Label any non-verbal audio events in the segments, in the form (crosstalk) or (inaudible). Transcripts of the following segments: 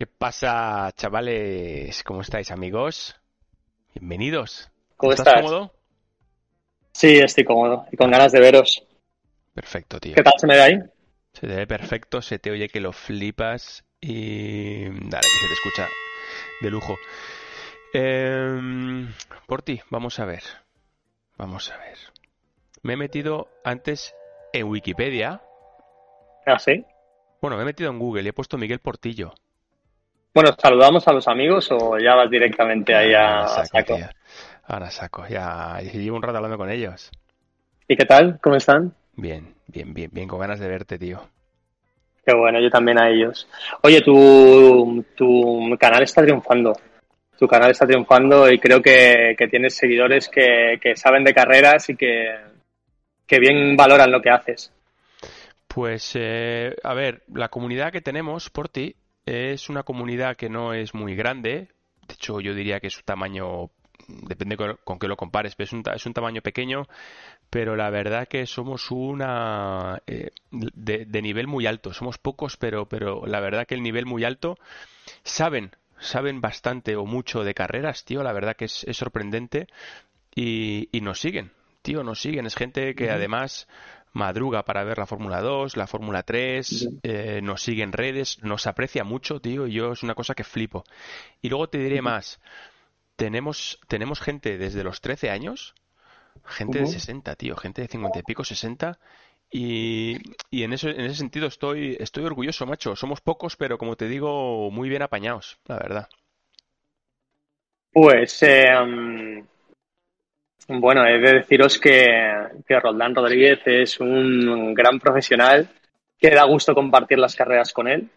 ¿Qué pasa, chavales? ¿Cómo estáis, amigos? Bienvenidos. ¿Cómo ¿Estás estás? cómodo? Sí, estoy cómodo y con ganas de veros. Perfecto, tío. ¿Qué tal se me ve ahí? Se te ve perfecto, se te oye que lo flipas y... Dale, que se te escucha de lujo. Eh, por ti, vamos a ver. Vamos a ver. Me he metido antes en Wikipedia. ¿Ah, sí? Bueno, me he metido en Google y he puesto Miguel Portillo. Bueno, ¿saludamos a los amigos o ya vas directamente ahí a, a saco, saco? tío. Ahora saco. Ya llevo un rato hablando con ellos. ¿Y qué tal? ¿Cómo están? Bien, bien, bien, bien, con ganas de verte, tío. Qué bueno, yo también a ellos. Oye, tu, tu canal está triunfando. Tu canal está triunfando y creo que, que tienes seguidores que, que saben de carreras y que, que bien valoran lo que haces. Pues, eh, a ver, la comunidad que tenemos por ti es una comunidad que no es muy grande. De hecho, yo diría que es un tamaño, depende con, con qué lo compares, pero es un, es un tamaño pequeño, pero la verdad que somos una eh, de, de nivel muy alto. Somos pocos, pero, pero la verdad que el nivel muy alto saben, saben bastante o mucho de carreras, tío. La verdad que es, es sorprendente y, y nos siguen, tío, nos siguen. Es gente que además madruga para ver la Fórmula 2, la Fórmula 3, Ujú. eh, nos sigue en redes, nos aprecia mucho, tío, y yo es una cosa que flipo. Y luego te diré más, tenemos, tenemos gente desde los 13 años, gente de Ujú. 60, tío, gente de 50 y pico, 60, y, y en eso, en ese sentido estoy, estoy orgulloso, macho. Somos pocos, pero como te digo, muy bien apañados, la verdad. Pues, eh, bueno, he de deciros que, que Roldán Rodríguez es un gran profesional que da gusto compartir las carreras con él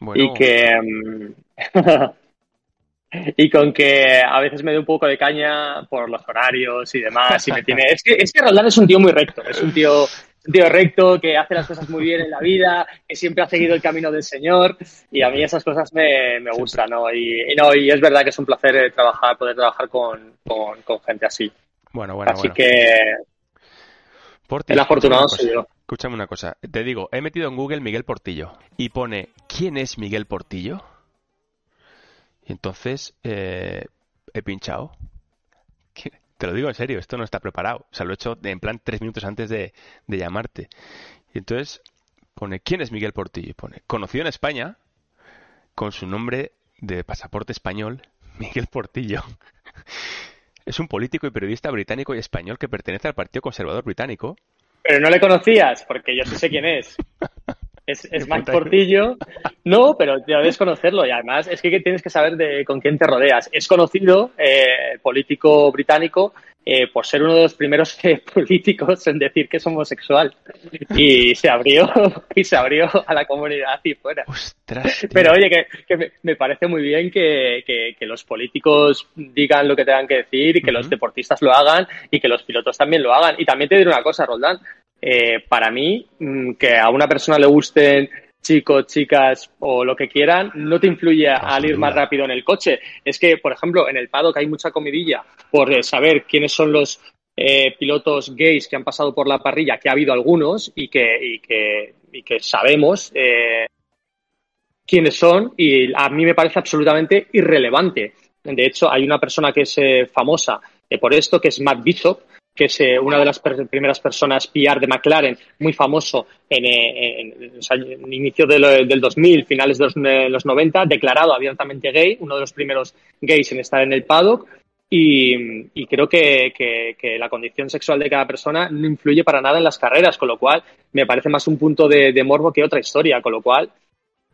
y Bueno, que mm, (laughs) y con que a veces me dé un poco de caña por los horarios y demás y me tiene es que es que Roldán es un tío muy recto es un tío un tío recto que hace las cosas muy bien en la vida que siempre ha seguido el camino del Señor y a mí esas cosas me, me gustan ¿no? y, y no y es verdad que es un placer eh, trabajar poder trabajar con, con, con gente así bueno, bueno, así bueno. que el afortunado una soy yo Escúchame una cosa. Te digo, he metido en Google Miguel Portillo y pone ¿Quién es Miguel Portillo? Y entonces eh, he pinchado. ¿Qué? Te lo digo en serio, esto no está preparado. O sea, lo he hecho de- en plan tres minutos antes de, de llamarte. Y entonces pone ¿Quién es Miguel Portillo? Y pone Conocido en España con su nombre de pasaporte español, (laughs) Miguel Portillo. Es un político y periodista británico y español que pertenece al Partido Conservador Británico Pero no le conocías, porque yo sí sé quién es. (laughs) Es, es puta- Portillo. No, pero debes conocerlo y además es que tienes que saber de con quién te rodeas. Es conocido, eh, político británico, eh, por ser uno de los primeros eh, (laughs) políticos en decir que es homosexual. Y se abrió, (laughs) y se abrió a la comunidad y fuera. Ostras. Pero oye, que, que me, me parece muy bien que, que- que los políticos digan lo que tengan que decir y que los deportistas lo hagan y que los pilotos también lo hagan. Y también te diré una cosa, Roldán. Eh, para mí, mm, que a una persona le gusten chicos, chicas o lo que quieran, no te influye al ir más rápido en el coche. Es que, por ejemplo, en el paddock hay mucha comidilla por eh, saber quiénes son los eh, pilotos gays que han pasado por la parrilla, que ha habido algunos y que, y que, y que sabemos eh, quiénes son y a mí me parece absolutamente irrelevante. De hecho, hay una persona que es eh, famosa eh, por esto, que es Matt Bishop, que es eh, una de las per- primeras personas PR de McLaren, muy famoso en, eh, en- sea, en inicio de lo- del 2000, finales de los, de los 90, declarado abiertamente gay, uno de los primeros gays en estar en el paddock. Y, y creo que, que- que la condición sexual de cada persona no influye para nada en las carreras, con lo cual me parece más un punto de, de morbo que otra historia, con lo cual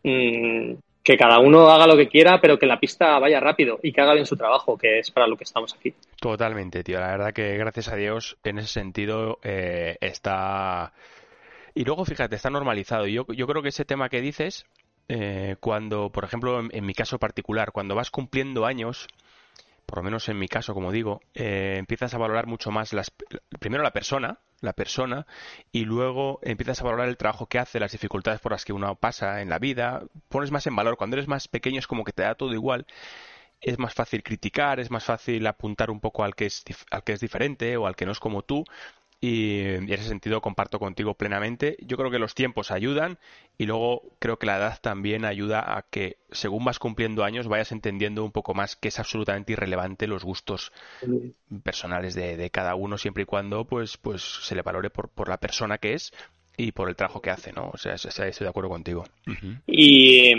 mm, que cada uno haga lo que quiera, pero que la pista vaya rápido y que haga bien su trabajo, que es para lo que estamos aquí. Totalmente, tío. La verdad que gracias a Dios en ese sentido eh, está... Y luego, fíjate, está normalizado. Yo, yo creo que ese tema que dices, eh, cuando, por ejemplo, en, mi caso particular, cuando vas cumpliendo años, por lo menos en mi caso, como digo, eh, empiezas a valorar mucho más las, primero la persona, la persona, y luego empiezas a valorar el trabajo que hace, las dificultades por las que uno pasa en la vida, pones más en valor. Cuando eres más pequeño es como que te da todo igual, es más fácil criticar, es más fácil apuntar un poco al que es, al que es diferente o al que no es como tú, y en ese sentido comparto contigo plenamente. Yo creo que los tiempos ayudan y luego creo que la edad también ayuda a que según vas cumpliendo años vayas entendiendo un poco más que es absolutamente irrelevante los gustos personales de, cada uno siempre y cuando pues pues se le valore por, por la persona que es y por el trabajo que hace, ¿no? O sea, estoy de acuerdo contigo. Y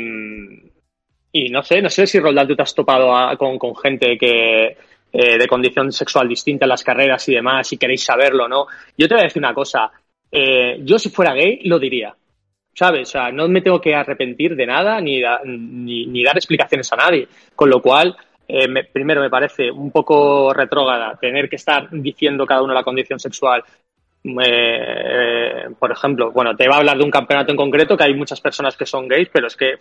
y no sé, no sé si Roldán tú te has topado con, con, gente que eh, de condición sexual distinta en las carreras y demás, si queréis saberlo, ¿no? Yo te voy a decir una cosa. Eh, yo si fuera gay lo diría. ¿Sabes? O sea, no me tengo que arrepentir de nada ni, ni, dar explicaciones a nadie. Con lo cual, eh, primero me parece un poco retrógrada tener que estar diciendo cada uno la condición sexual por ejemplo, bueno, te va a hablar de un campeonato en concreto que hay muchas personas que son gays, pero es que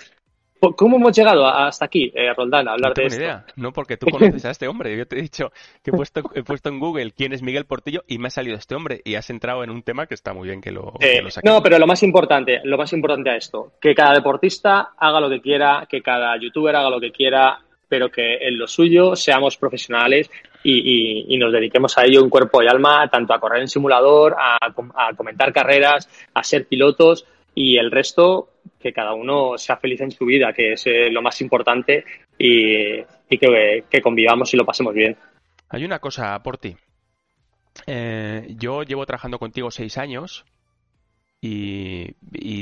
¿Cómo hemos llegado hasta aquí, eh, Roldán, a hablar no de esto? idea, no, porque tú (laughs) conoces a este hombre. Yo te he dicho que he puesto, he puesto en Google quién es Miguel Portillo y me ha salido este hombre y has entrado en un tema que está muy bien que lo, eh, No, pero lo más importante, lo más importante a esto, que cada deportista haga lo que quiera, que cada youtuber haga lo que quiera, pero que en lo suyo seamos profesionales y, nos dediquemos a ello en cuerpo y alma, tanto a correr en simulador, a, a comentar carreras, a ser pilotos y el resto que cada uno sea feliz en su vida, que es eh, lo más importante y, que, convivamos y lo pasemos bien. Hay una cosa por ti. Eh, yo llevo trabajando contigo seis años y,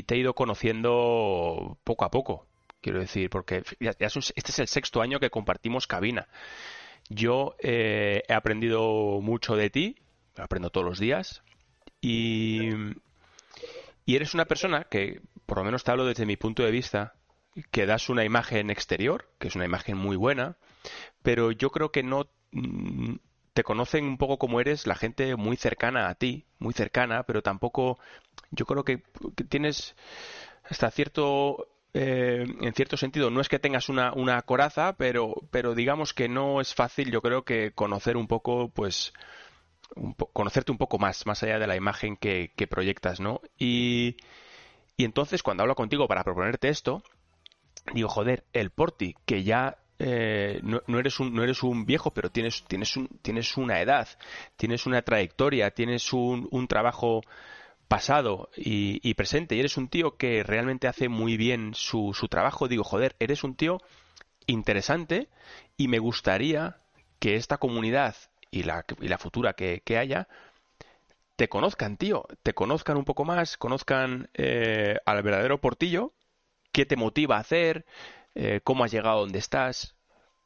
te he ido conociendo poco a poco, quiero decir, porque este es el sexto año que compartimos cabina. Yo eh, he aprendido mucho de ti, aprendo todos los días y, y eres una persona que, por lo menos te hablo desde mi punto de vista, que das una imagen exterior, que es una imagen muy buena, pero yo creo que no mm, te conocen un poco como eres la gente muy cercana a ti, muy cercana, pero tampoco yo creo que, tienes hasta cierto eh, en cierto sentido no es que tengas una, una coraza, pero, pero digamos que no es fácil, yo creo que conocer un poco, pues, conocerte un poco más, más allá de la imagen que, proyectas, ¿no? Y, y, entonces cuando hablo contigo para proponerte esto, digo, joder, el Porti, que ya eh, no, eres un, no eres un viejo, pero tienes, tienes, un, tienes una edad, tienes una trayectoria, tienes un, un trabajo pasado y, y, presente, y eres un tío que realmente hace muy bien su, su trabajo, digo, joder, eres un tío interesante y me gustaría que esta comunidad y la, y la futura que, haya, te conozcan, tío, te conozcan un poco más, conozcan eh, al verdadero Portillo, qué te motiva a hacer, eh, cómo has llegado a donde estás,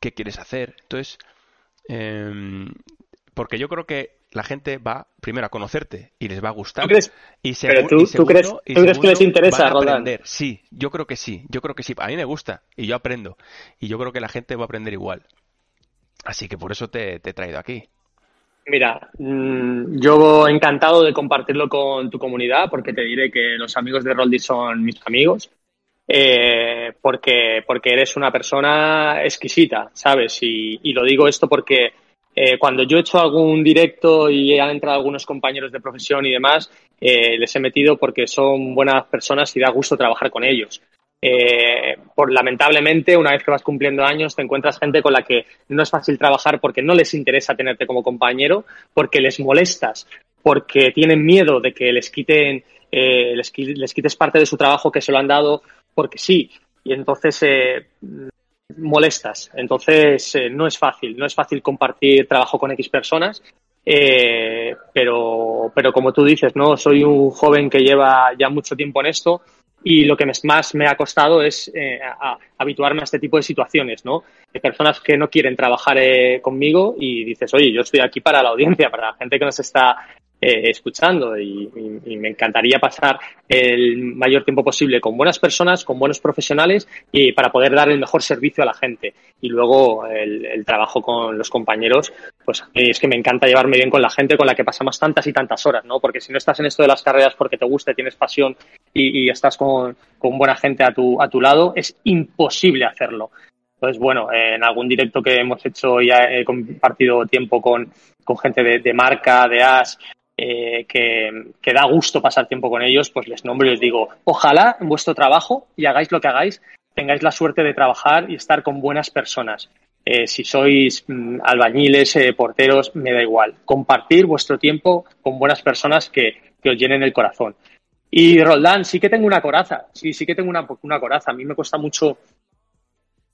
qué quieres hacer. Entonces, em, porque yo creo que la gente va primero a conocerte y les va a gustar. y pero tú, crees, que les interesa, aprender. Sí, yo creo que sí, yo creo que sí. A mí me gusta y yo aprendo. Y yo creo que la gente va a aprender igual. Así que por eso te, te he traído aquí. Mira, mm, yo encantado de compartirlo con tu comunidad porque te diré que los amigos de Roldi son mis amigos. Eh, porque, porque eres una persona exquisita, ¿sabes? Y, lo digo esto porque eh, cuando yo he hecho algún directo y han entrado algunos compañeros de profesión y demás, eh, les he metido porque son buenas personas y da gusto trabajar con ellos. Eh, por lamentablemente, una vez que vas cumpliendo años, te encuentras gente con la que no es fácil trabajar porque no les interesa tenerte como compañero, porque les molestas, porque tienen miedo de que les quiten, eh, les, quites parte de su trabajo que se lo han dado porque sí. Y entonces eh, molestas. Entonces no es fácil, no es fácil compartir trabajo con X personas. pero, pero como tú dices, ¿no? Soy un joven que lleva ya mucho tiempo en esto y lo que más me ha costado es eh, habituarme a este tipo de situaciones, ¿no? De personas que no quieren trabajar eh, conmigo y dices, oye, yo estoy aquí para la audiencia, para la gente que nos está eh, escuchando y, me encantaría pasar el mayor tiempo posible con buenas personas, con buenos profesionales y para poder dar el mejor servicio a la gente. Y luego el, trabajo con los compañeros, pues es que me encanta llevarme bien con la gente con la que pasamos tantas y tantas horas, ¿no? Porque si no estás en esto de las carreras porque te gusta, tienes pasión y, estás con, buena gente a tu, a tu lado, es imposible hacerlo. Entonces, bueno, en algún directo que hemos hecho ya he compartido tiempo con, con gente de, de marca, de AS, eh, que, da gusto pasar tiempo con ellos, pues les nombro y les digo, ojalá en vuestro trabajo y hagáis lo que hagáis, tengáis la suerte de trabajar y estar con buenas personas. eh, si sois mm, albañiles, eh, porteros, me da igual. Compartir vuestro tiempo con buenas personas que, que, os llenen el corazón. Y Roldán, sí que tengo una coraza, sí, sí que tengo una, una coraza. A mí me cuesta mucho,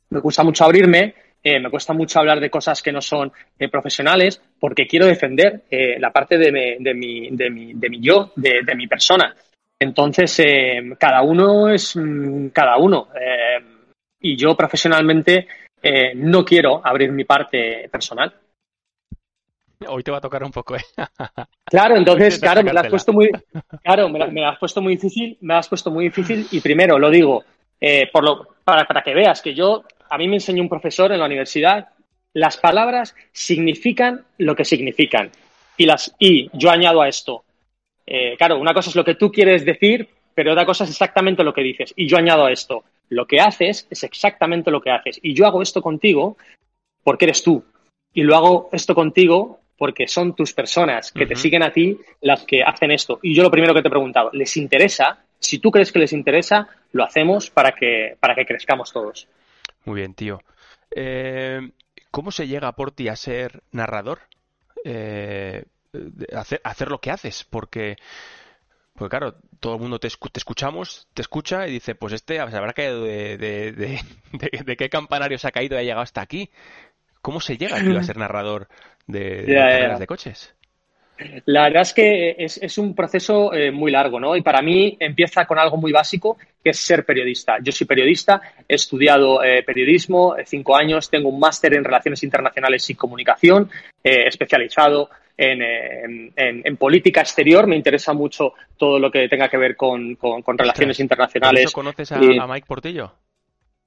me cuesta mucho abrirme, eh, me cuesta mucho hablar de cosas que no son eh, profesionales porque quiero defender eh, la parte de, mi, de, mi, de, mi, de mi yo, de, de mi persona. Entonces, cada uno es mm, cada uno. y yo profesionalmente no quiero abrir mi parte personal. Hoy te va a tocar un poco, ¿eh? (laughs) Claro, entonces, claro, me lo has puesto muy, claro, me me has puesto muy difícil, me lo has puesto muy difícil y primero lo digo, eh, por lo, para, para, que veas que yo, a mí me enseñó un profesor en la universidad, las palabras significan lo que significan. Y, las, y yo añado a esto, eh, claro, una cosa es lo que tú quieres decir, pero otra cosa es exactamente lo que dices. Y yo añado a esto, lo que haces es exactamente lo que haces. Y yo hago esto contigo porque eres tú. Y lo hago esto contigo porque son tus personas que uh -huh. te siguen a ti las que hacen esto. Y yo lo primero que te he preguntado, ¿les interesa? Si tú crees que les interesa, lo hacemos para que, para que crezcamos todos. Muy bien, tío. Eh, ¿Cómo se llega por ti a ser narrador? Eh, hacer, hacer lo que haces, porque, pues claro, todo el mundo te, te, escuchamos, te escucha y dice, pues este se habrá caído de, de, (laughs) de, de, qué campanario se ha caído y ha llegado hasta aquí. ¿Cómo se llega tío, a ser narrador de, ya, carreras de coches? La verdad es que es, es un proceso eh, muy largo, ¿no? Y para mí empieza con algo muy básico, que es ser periodista. Yo soy periodista, he estudiado eh, periodismo cinco años, tengo un máster en Relaciones Internacionales y Comunicación, eh, especializado en, en, política exterior. Me interesa mucho todo lo que tenga que ver con, con, con relaciones Ostras, internacionales. ¿Eso conoces a, y... a Mike Portillo?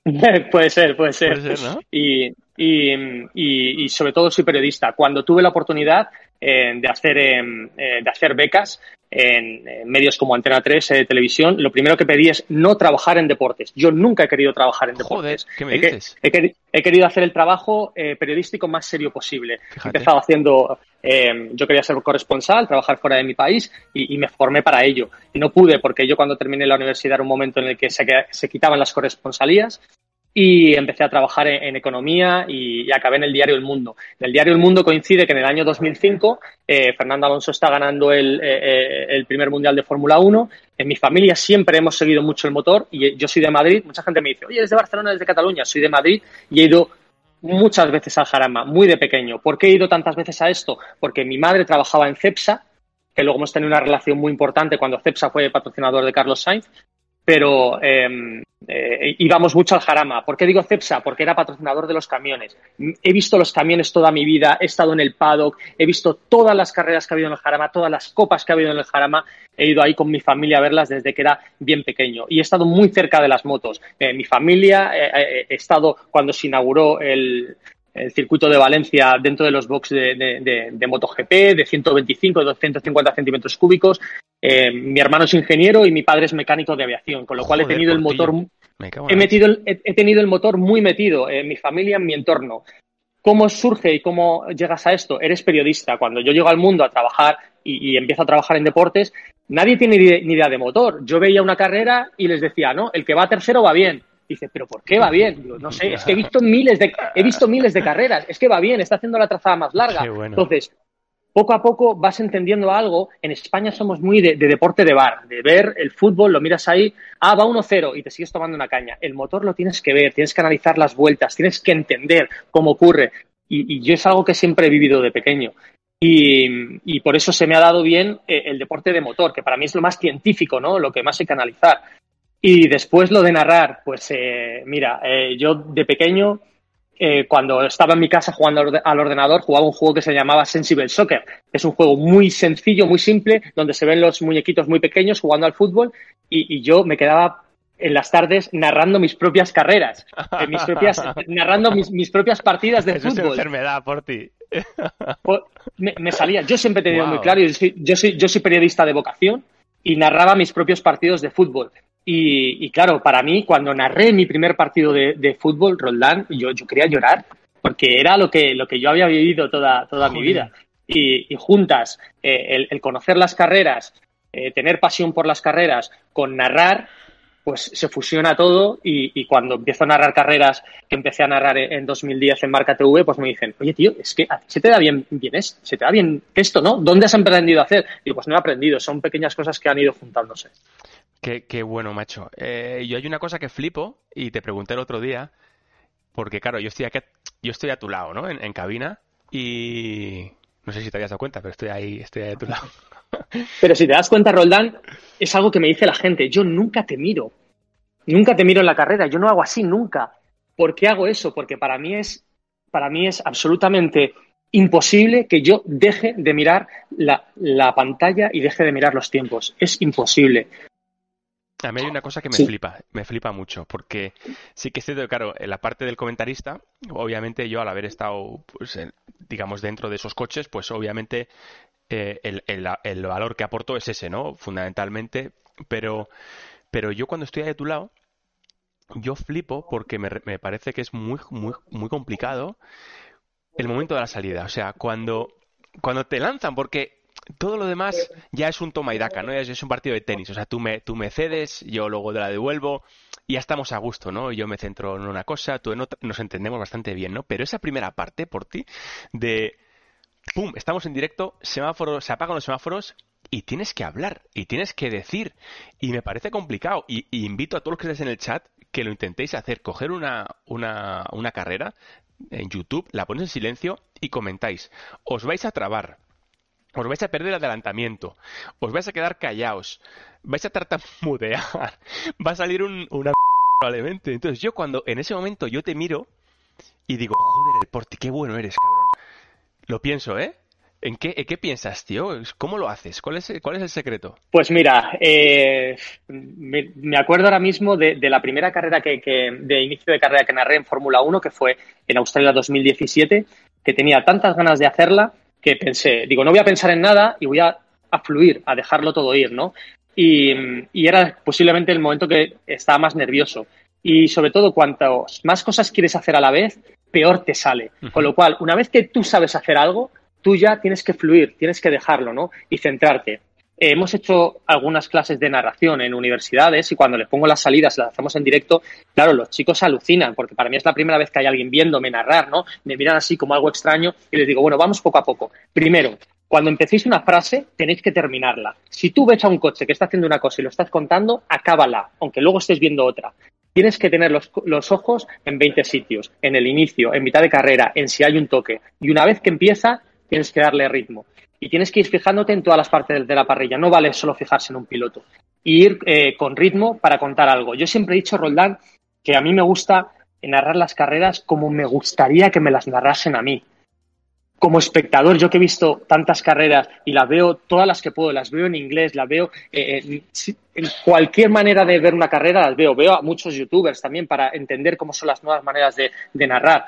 (laughs) puede ser, puede ser. Puede ser ¿no? y, y, y, y, sobre todo soy periodista. Cuando tuve la oportunidad eh, de, hacer, eh, de hacer becas en, medios como Antena 3, eh, televisión, lo primero que pedí es no trabajar en deportes. Yo nunca he querido trabajar en deportes. ¿qué me dices? He, he, he querido hacer el trabajo eh, periodístico más serio posible. He empezado haciendo, eh, yo quería ser corresponsal, trabajar fuera de mi país y, y, me formé para ello. Y no pude porque yo cuando terminé la universidad era un momento en el que se, se quitaban las corresponsalías y empecé a trabajar en, economía y, acabé en el diario El Mundo. En el diario El Mundo coincide que en el año 2005 eh, Fernando Alonso está ganando el, eh, el primer mundial de Fórmula 1. En mi familia siempre hemos seguido mucho el motor y yo soy de Madrid. Mucha gente me dice, oye, ¿eres de Barcelona, eres de Cataluña? Soy de Madrid y he ido muchas veces al Jarama, muy de pequeño. ¿Por qué he ido tantas veces a esto? Porque mi madre trabajaba en CEPSA, que luego hemos tenido una relación muy importante cuando CEPSA fue patrocinador de Carlos Sainz, pero eh, eh, íbamos mucho al Jarama. ¿Por qué digo Cepsa? Porque era patrocinador de los camiones. He visto los camiones toda mi vida, he estado en el paddock, he visto todas las carreras que ha habido en el Jarama, todas las copas que ha habido en el Jarama. He ido ahí con mi familia a verlas desde que era bien pequeño y he estado muy cerca de las motos. Eh, mi familia, eh, he estado cuando se inauguró el, el circuito de Valencia dentro de los boxes de, de, de, de, MotoGP de 125, 250 centímetros cúbicos. Eh, mi hermano es ingeniero y mi padre es mecánico de aviación, con lo cual he tenido el motor he, metido el, he, he, tenido el motor muy metido en mi familia, en mi entorno. ¿Cómo surge y cómo llegas a esto? Eres periodista. Cuando yo llego al mundo a trabajar y, y empiezo a trabajar en deportes, nadie tiene ni idea de motor. Yo veía una carrera y les decía, no, el que va tercero va bien Dice, pero ¿por qué va bien? Digo, no sé, es que he visto miles de, he visto miles de carreras, es que va bien, está haciendo la trazada más larga. Bueno. Entonces, poco a poco vas entendiendo algo. En España somos muy de, de, deporte de bar, de ver el fútbol, lo miras ahí, ah, va 1-0 y te sigues tomando una caña. El motor lo tienes que ver, tienes que analizar las vueltas, tienes que entender cómo ocurre. Y, y yo es algo que siempre he vivido de pequeño. Y, y, por eso se me ha dado bien eh, el deporte de motor, que para mí es lo más científico, ¿no? Lo que más hay que analizar. Y después lo de narrar, pues eh, mira, eh, yo de pequeño, eh, cuando estaba en mi casa jugando al ordenador, jugaba un juego que se llamaba Sensible Soccer. Es un juego muy sencillo, muy simple, donde se ven los muñequitos muy pequeños jugando al fútbol y, y yo me quedaba en las tardes narrando mis propias carreras, eh, mis propias, (laughs) narrando mis, mis, propias partidas de Eso fútbol. Es enfermedad por ti. me, me, salía. Yo siempre he tenido wow. muy claro, yo soy, yo soy, yo soy periodista de vocación y narraba mis propios partidos de fútbol. Y, y, claro, para mí, cuando narré mi primer partido de, de fútbol, Roldán, yo, yo, quería llorar, porque era lo que, lo que yo había vivido toda, toda mi vida. Y, y juntas, eh, el, el, conocer las carreras, eh, tener pasión por las carreras, con narrar, pues se fusiona todo y, cuando empiezo a narrar carreras que empecé a narrar en 2010 en Marca TV, pues me dicen, oye tío, es que se te da bien, bien esto, se te da bien esto, ¿no? ¿Dónde has aprendido a hacer? Y pues no he aprendido, son pequeñas cosas que han ido juntándose. Qué, bueno, macho. Eh, yo hay una cosa que flipo y te pregunté el otro día, porque claro, yo estoy aquí, yo estoy a tu lado, ¿no? En, cabina y no sé si te habías dado cuenta, pero estoy ahí, estoy ahí a tu lado. (laughs) Pero si te das cuenta, Roldán, es algo que me dice la gente. Yo nunca te miro. Nunca te miro en la carrera. Yo no hago así nunca. ¿Por qué hago eso? Porque para mí es, para mí es absolutamente imposible que yo deje de mirar la, la pantalla y deje de mirar los tiempos. Es imposible. A mí hay una cosa que me flipa, me flipa mucho, porque sí que es cierto claro, en la parte del comentarista, obviamente yo al haber estado, pues, digamos, dentro de esos coches, pues obviamente eh, el, el, valor que aporto es ese, ¿no? Fundamentalmente, pero, pero yo cuando estoy ahí a tu lado, yo flipo porque me, me parece que es muy, muy, muy complicado el momento de la salida. O sea, cuando, cuando te lanzan, porque todo lo demás ya es un toma y daca, ¿no? Es, un partido de tenis. O sea, tú me, tú me cedes, yo luego te la devuelvo y ya estamos a gusto, ¿no? Yo me centro en una cosa, tú en otra, nos entendemos bastante bien, ¿no? Pero esa primera parte por ti de ¡pum! Estamos en directo, semáforos, se apagan los semáforos y tienes que hablar y tienes que decir. Y me parece complicado. Y, invito a todos los que estéis en el chat que lo intentéis hacer. Coger una, una, una carrera en YouTube, la ponéis en silencio y comentáis. Os vais a trabar os vais a perder el adelantamiento, os vais a quedar callados, vais a tartamudear, (laughs) va a salir un, una probablemente. Entonces yo cuando en ese momento yo te miro y digo, joder, el porti, qué bueno eres, cabrón. Lo pienso, ¿eh? ¿En qué, qué piensas, tío? ¿Cómo lo haces? ¿Cuál es, cuál es el secreto? Pues mira, eh, me, acuerdo ahora mismo de, la primera carrera que, que, de inicio de carrera que narré en Fórmula 1, que fue en Australia 2017, que tenía tantas ganas de hacerla que pensé, digo, no voy a pensar en nada y voy a, fluir, a dejarlo todo ir, ¿no? Y, era posiblemente el momento que estaba más nervioso. Y sobre todo, cuantas más cosas quieres hacer a la vez, peor te sale. Con lo cual, una vez que tú sabes hacer algo, tú ya tienes que fluir, tienes que dejarlo, ¿no? Y centrarte. Eh, hemos hecho algunas clases de narración en universidades y cuando les pongo las salidas, las hacemos en directo, claro, los chicos alucinan, porque para mí es la primera vez que hay alguien viéndome narrar, ¿no? Me miran así como algo extraño y les digo, bueno, vamos poco a poco. Primero, cuando empecéis una frase, tenéis que terminarla. Si tú ves a un coche que está haciendo una cosa y lo estás contando, acábala, aunque luego estés viendo otra. Tienes que tener los, los, ojos en 20 sitios, en el inicio, en mitad de carrera, en si hay un toque. Y una vez que empieza, tienes que darle ritmo y tienes que ir fijándote en todas las partes de la parrilla. No vale solo fijarse en un piloto. Y ir eh, con ritmo para contar algo. Yo siempre he dicho, Roldán, que a mí me gusta narrar las carreras como me gustaría que me las narrasen a mí. Como espectador, yo que he visto tantas carreras y las veo, todas las que puedo, las veo en inglés, las veo eh, en cualquier manera de ver una carrera, las veo. Veo a muchos youtubers también para entender cómo son las nuevas maneras de narrar.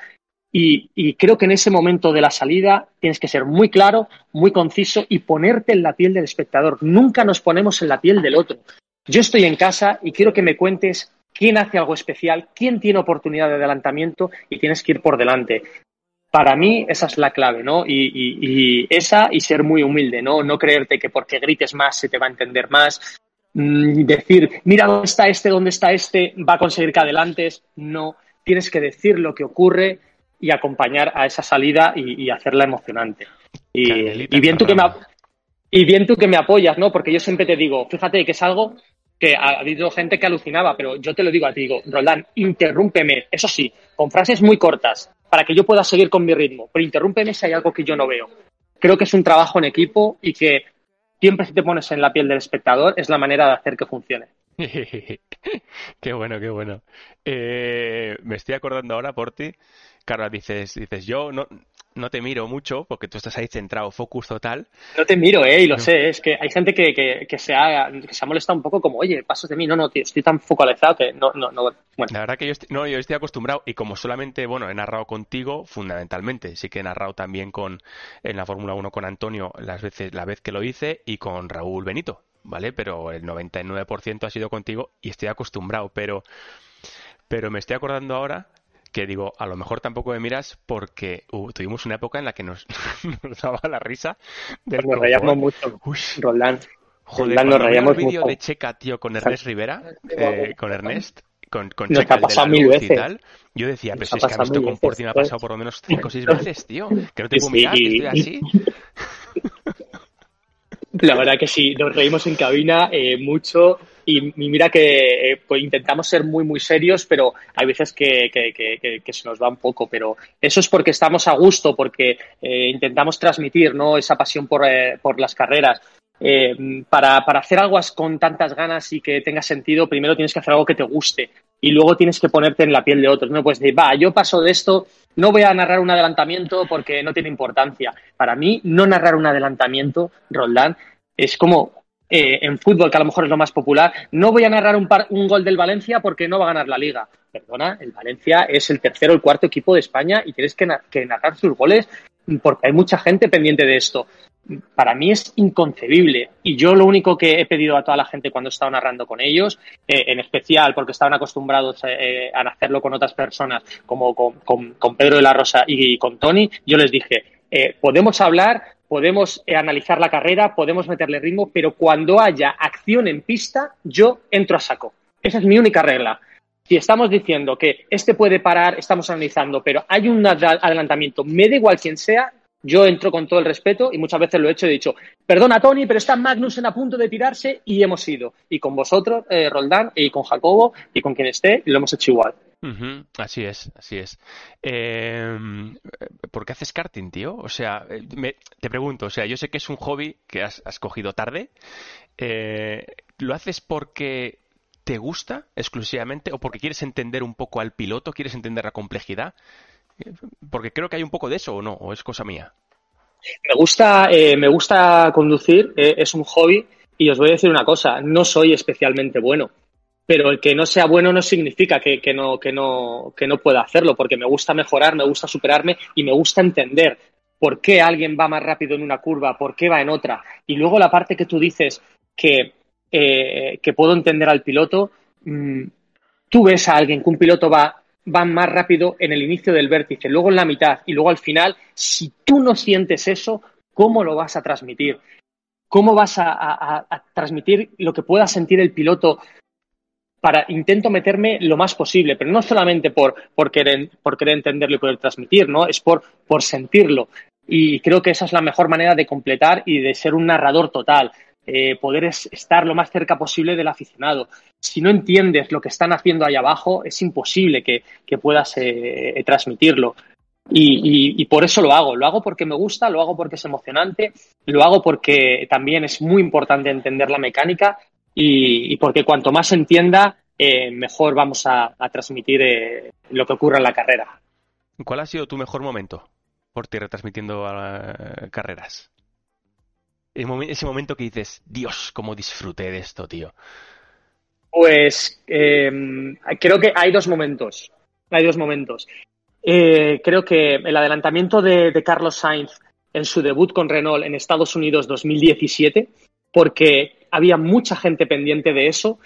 Y, creo que en ese momento de la salida tienes que ser muy claro, muy conciso y ponerte en la piel del espectador. Nunca nos ponemos en la piel del otro. Yo estoy en casa y quiero que me cuentes quién hace algo especial, quién tiene oportunidad de adelantamiento y tienes que ir por delante. Para mí esa es la clave, ¿no? Y, esa y ser muy humilde, ¿no? No creerte que porque grites más se te va a entender más. Mm, decir, mira dónde está este, dónde está este, va a conseguir que adelantes. No, tienes que decir lo que ocurre, y acompañar a esa salida y, hacerla emocionante. Y, bien tú que me, y bien tú que me apoyas, ¿no? Porque yo siempre te digo, fíjate que es algo que ha habido gente que alucinaba, pero yo te lo digo a ti, digo, Roland, interrúmpeme, eso sí, con frases muy cortas, para que yo pueda seguir con mi ritmo, pero interrúmpeme si hay algo que yo no veo. Creo que es un trabajo en equipo y que siempre si te pones en la piel del espectador es la manera de hacer que funcione. (laughs) qué bueno, qué bueno. Eh, me estoy acordando ahora por ti Claro, dices, dices, yo no, no te miro mucho porque tú estás ahí centrado, focus total. No te miro, eh, y lo sé, es que hay gente que, que, que, se ha, que se ha molestado un poco como, oye, pasos de mí, no, no, tío, estoy tan focalizado que no, no, no, bueno. La verdad que yo estoy, no, yo estoy acostumbrado y como solamente, bueno, he narrado contigo, fundamentalmente, sí que he narrado también con, en la Fórmula 1 con Antonio las veces, la vez que lo hice y con Raúl Benito, ¿vale? Pero el 99% ha sido contigo y estoy acostumbrado, pero, pero me estoy acordando ahora que digo, a lo mejor tampoco me miras porque uh, tuvimos una época en la que nos, (laughs) daba la risa del nos reíamos mucho, Roland. Joder, nos reíamos el vídeo de Checa, tío, con Ernest Rivera, eh, con Ernest, con, con Nos Checa, ha el de la mil y veces. tal, yo decía, pero si es que a pasado mí esto mil con veces, Porti me ha tío. pasado por lo menos 5 o 6 veces, tío, que no te puedo Sí. mirar, que estoy así. (laughs) La verdad que sí, nos reímos en cabina eh, mucho y, mira que eh, pues intentamos ser muy, muy serios, pero hay veces que, se nos va un poco. Pero eso es porque estamos a gusto, porque eh, intentamos transmitir ¿no? esa pasión por, eh, por las carreras. Para, para hacer algo con tantas ganas y que tenga sentido, primero tienes que hacer algo que te guste y luego tienes que ponerte en la piel de otros. No puedes decir, va, yo paso de esto, no voy a narrar un adelantamiento porque no tiene importancia. Para mí, no narrar un adelantamiento, Roldán, es como eh, en fútbol, que a lo mejor es lo más popular, no voy a narrar un, par- un gol del Valencia porque no va a ganar la liga. Perdona, el Valencia es el tercero el cuarto equipo de España y tienes que, na- que narrar sus goles porque hay mucha gente pendiente de esto. Para mí es inconcebible y yo lo único que he pedido a toda la gente cuando he estado narrando con ellos, eh, en especial porque estaban acostumbrados eh, a hacerlo con otras personas como con, Pedro de la Rosa y, con Tony, yo les dije, eh, podemos hablar, podemos eh, analizar la carrera, podemos meterle ritmo, pero cuando haya acción en pista, yo entro a saco. Esa es mi única regla. Si estamos diciendo que este puede parar, estamos analizando, pero hay un ad- adelantamiento, me da igual quién sea, yo entro con todo el respeto y muchas veces lo he hecho he dicho, perdona Tony, pero está Magnussen a punto de tirarse y hemos ido. Y con vosotros, eh, Roldán, y con Jacobo, y con quien esté, lo hemos hecho igual. Así es, así es. Eh, ¿por qué haces karting, tío? O sea, eh, te pregunto, o sea, yo sé que es un hobby que has, cogido tarde. Eh, ¿lo haces porque te gusta exclusivamente o porque quieres entender un poco al piloto, quieres entender la complejidad? Eh, Porque creo que hay un poco de eso o no, o es cosa mía. Me gusta, me gusta conducir, es un hobby y os voy a decir una cosa, no soy especialmente bueno, pero el que no sea bueno no significa que, no, que, no, que no pueda hacerlo, porque me gusta mejorar, me gusta superarme y me gusta entender por qué alguien va más rápido en una curva, por qué va en otra. Y luego la parte que tú dices que, eh, que puedo entender al piloto, mm, tú ves a alguien que un piloto va, va más rápido en el inicio del vértice, luego en la mitad y luego al final, si tú no sientes eso, ¿cómo lo vas a transmitir? ¿Cómo vas a transmitir lo que pueda sentir el piloto? Para intento meterme lo más posible, pero no solamente por, querer, entenderlo y poder transmitir, ¿no? Es por, sentirlo. Y creo que esa es la mejor manera de completar y de ser un narrador total. eh, poder es- estar lo más cerca posible del aficionado. Si no entiendes lo que están haciendo ahí abajo, es imposible que, puedas eh, transmitirlo. Y, y- y por eso lo hago. Lo hago porque me gusta, lo hago porque es emocionante, lo hago porque también es muy importante entender la mecánica y, y porque cuanto más se entienda, eh, mejor vamos a, a transmitir eh, lo que ocurre en la carrera. ¿Cuál ha sido tu mejor momento por ti retransmitiendo eh, carreras? Ese momento que dices, Dios, cómo disfruté de esto, tío. Pues eh, creo que hay dos momentos. Hay dos momentos. Eh, creo que el adelantamiento de, de Carlos Sainz en su debut con Renault en Estados Unidos 2017, porque había mucha gente pendiente de eso,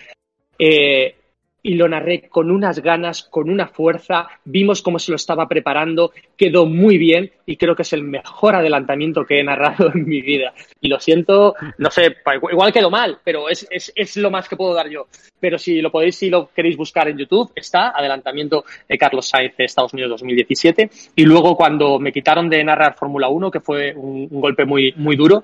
eh, y lo narré con unas ganas, con una fuerza, vimos cómo se lo estaba preparando, quedó muy bien y creo que es el mejor adelantamiento que he narrado (laughs) en mi vida. Y lo siento, no sé, igual quedó mal, pero es, es, es lo más que puedo dar yo. Pero si lo podéis, si lo queréis buscar en YouTube, está adelantamiento de Carlos Sainz de Estados Unidos 2017. Y luego cuando me quitaron de narrar Fórmula 1, que fue un, un golpe muy, muy duro,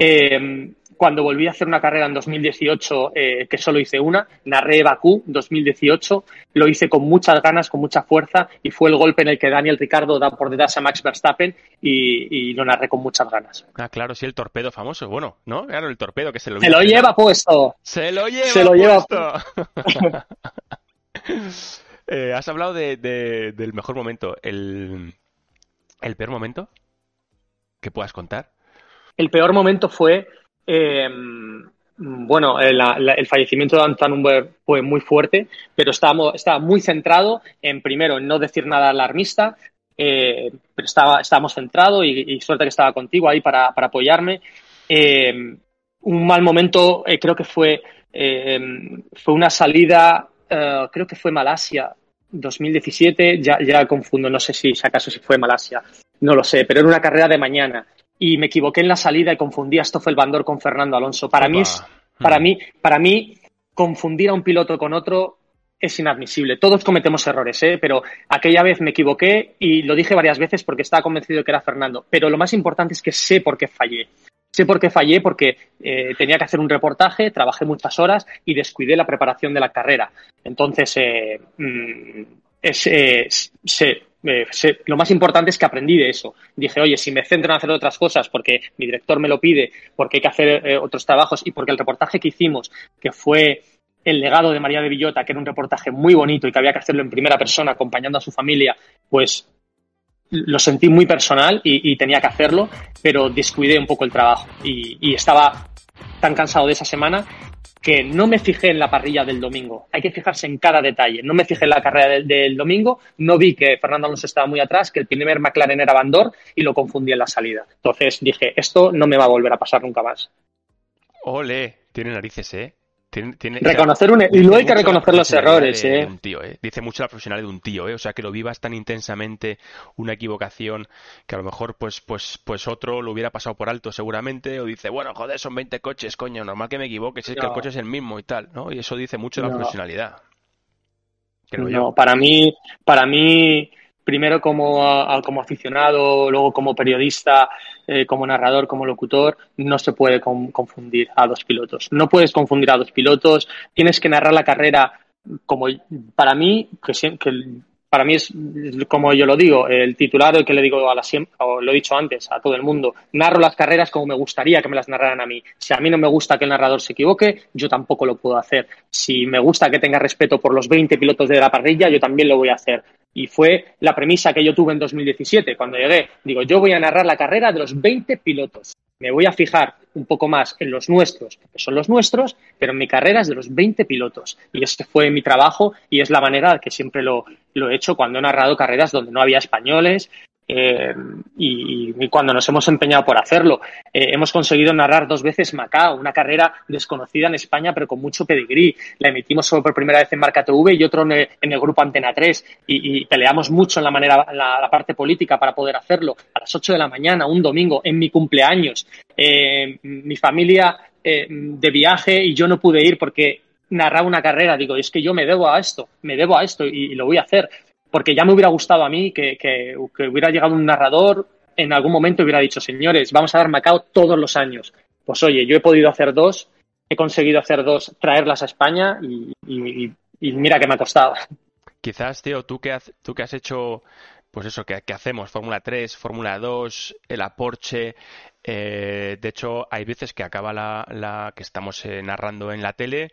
eh, cuando volví a hacer una carrera en 2018, eh, que solo hice una, narré Bakú 2018, lo hice con muchas ganas, con mucha fuerza, y fue el golpe en el que Daniel Ricardo da por detrás a Max Verstappen y, y lo narré con muchas ganas. Ah, claro, sí, el torpedo famoso. Bueno, ¿no? Claro, el torpedo que se lo Se lo lleva puesto. Se lo lleva Se lo lleva puesto. (laughs) Eh, has hablado de, de- del mejor momento. El, el peor momento que puedas contar. El peor momento fue, eh, bueno, el, la- el fallecimiento de Anton Huber fue muy fuerte, pero estábamos, estaba muy centrado en, primero, no decir nada alarmista, eh, pero estaba, estábamos centrados y, y suerte que estaba contigo ahí para, para apoyarme. Eh, un mal momento eh, creo que fue, eh, fue una salida, eh, creo que fue Malasia 2017, ya, ya confundo, no sé si, si acaso si fue Malasia, no lo sé, pero era una carrera de mañana y me equivoqué en la salida y confundí a Stoffel Bandor con Fernando Alonso. Para mí es. Para mí, para mí, confundir a un piloto con otro es inadmisible. Todos cometemos errores, ¿eh? pero aquella vez me equivoqué y lo dije varias veces porque estaba convencido de que era Fernando. Pero lo más importante es que sé por qué fallé. Sé por qué fallé porque eh, tenía que hacer un reportaje, trabajé muchas horas y descuidé la preparación de la carrera. Entonces, eh, mm, es, lo más importante es que aprendí de eso. Dije, oye, si me centro en hacer otras cosas porque mi director me lo pide, porque hay que hacer otros trabajos y porque el reportaje que hicimos, que fue el legado de María de Villota, que era un reportaje muy bonito y que había que hacerlo en primera persona, acompañando a su familia, pues lo sentí muy personal y, tenía que hacerlo, pero descuidé un poco el trabajo y, estaba tan cansado de esa semana que no me fijé en la parrilla del domingo. Hay que fijarse en cada detalle. No me fijé en la carrera del, domingo, no vi que Fernando Alonso estaba muy atrás, que el primer McLaren era Bandor y lo confundí en la salida. Entonces dije, esto no me va a volver a pasar nunca más. Ole, tiene narices, ¿eh? Reconocer un, e- y luego hay que reconocer los errores, de, ¿eh? un tío, ¿eh? Dice mucho la profesionalidad de un tío, ¿eh? O sea, que lo vivas tan intensamente una equivocación que a lo mejor pues pues pues otro lo hubiera pasado por alto seguramente o dice, bueno, joder, son 20 coches, coño, normal que me equivoque, si es que el coche es el mismo y tal, ¿no? Y eso dice mucho de la profesionalidad. no, para mí para mí primero como, como aficionado, luego como periodista, eh, como narrador, como locutor, no se puede confundir a dos pilotos. No puedes confundir a dos pilotos, tienes que narrar la carrera como para mí, que, que para mí es como yo lo digo, el titular que le digo a la o lo he dicho antes a todo el mundo, narro las carreras como me gustaría que me las narraran a mí. Si a mí no me gusta que el narrador se equivoque, yo tampoco lo puedo hacer. Si me gusta que tenga respeto por los 20 pilotos de la parrilla, yo también lo voy a hacer. Y fue la premisa que yo tuve en 2017 cuando llegué. Digo, yo voy a narrar la carrera de los 20 pilotos me voy a fijar un poco más en los nuestros, que son los nuestros, pero en mi carrera es de los 20 pilotos. Y este fue mi trabajo y es la manera que siempre lo, lo he hecho cuando he narrado carreras donde no había españoles, eh, y, cuando nos hemos empeñado por hacerlo. Eh, hemos conseguido narrar dos veces Macao, una carrera desconocida en España, pero con mucho pedigrí. La emitimos solo por primera vez en Marca TV y otro en el, grupo Antena 3. Y, peleamos mucho en la manera, la, parte política para poder hacerlo. A las 8 de la mañana, un domingo, en mi cumpleaños. Eh, mi familia de viaje y yo no pude ir porque narraba una carrera. Digo, es que yo me debo a esto, me debo a esto y lo voy a hacer porque ya me hubiera gustado a mí que, que, hubiera llegado un narrador en algún momento y hubiera dicho, señores, vamos a dar Macao todos los años. Pues oye, yo he podido hacer dos, he conseguido hacer dos, traerlas a España y, mira que me ha costado. Quizás, tío, tú que has, tú que has hecho, pues eso, que, hacemos, Fórmula 3, Fórmula 2, el Porsche, eh, de hecho, hay veces que acaba la, la que estamos eh, narrando en la tele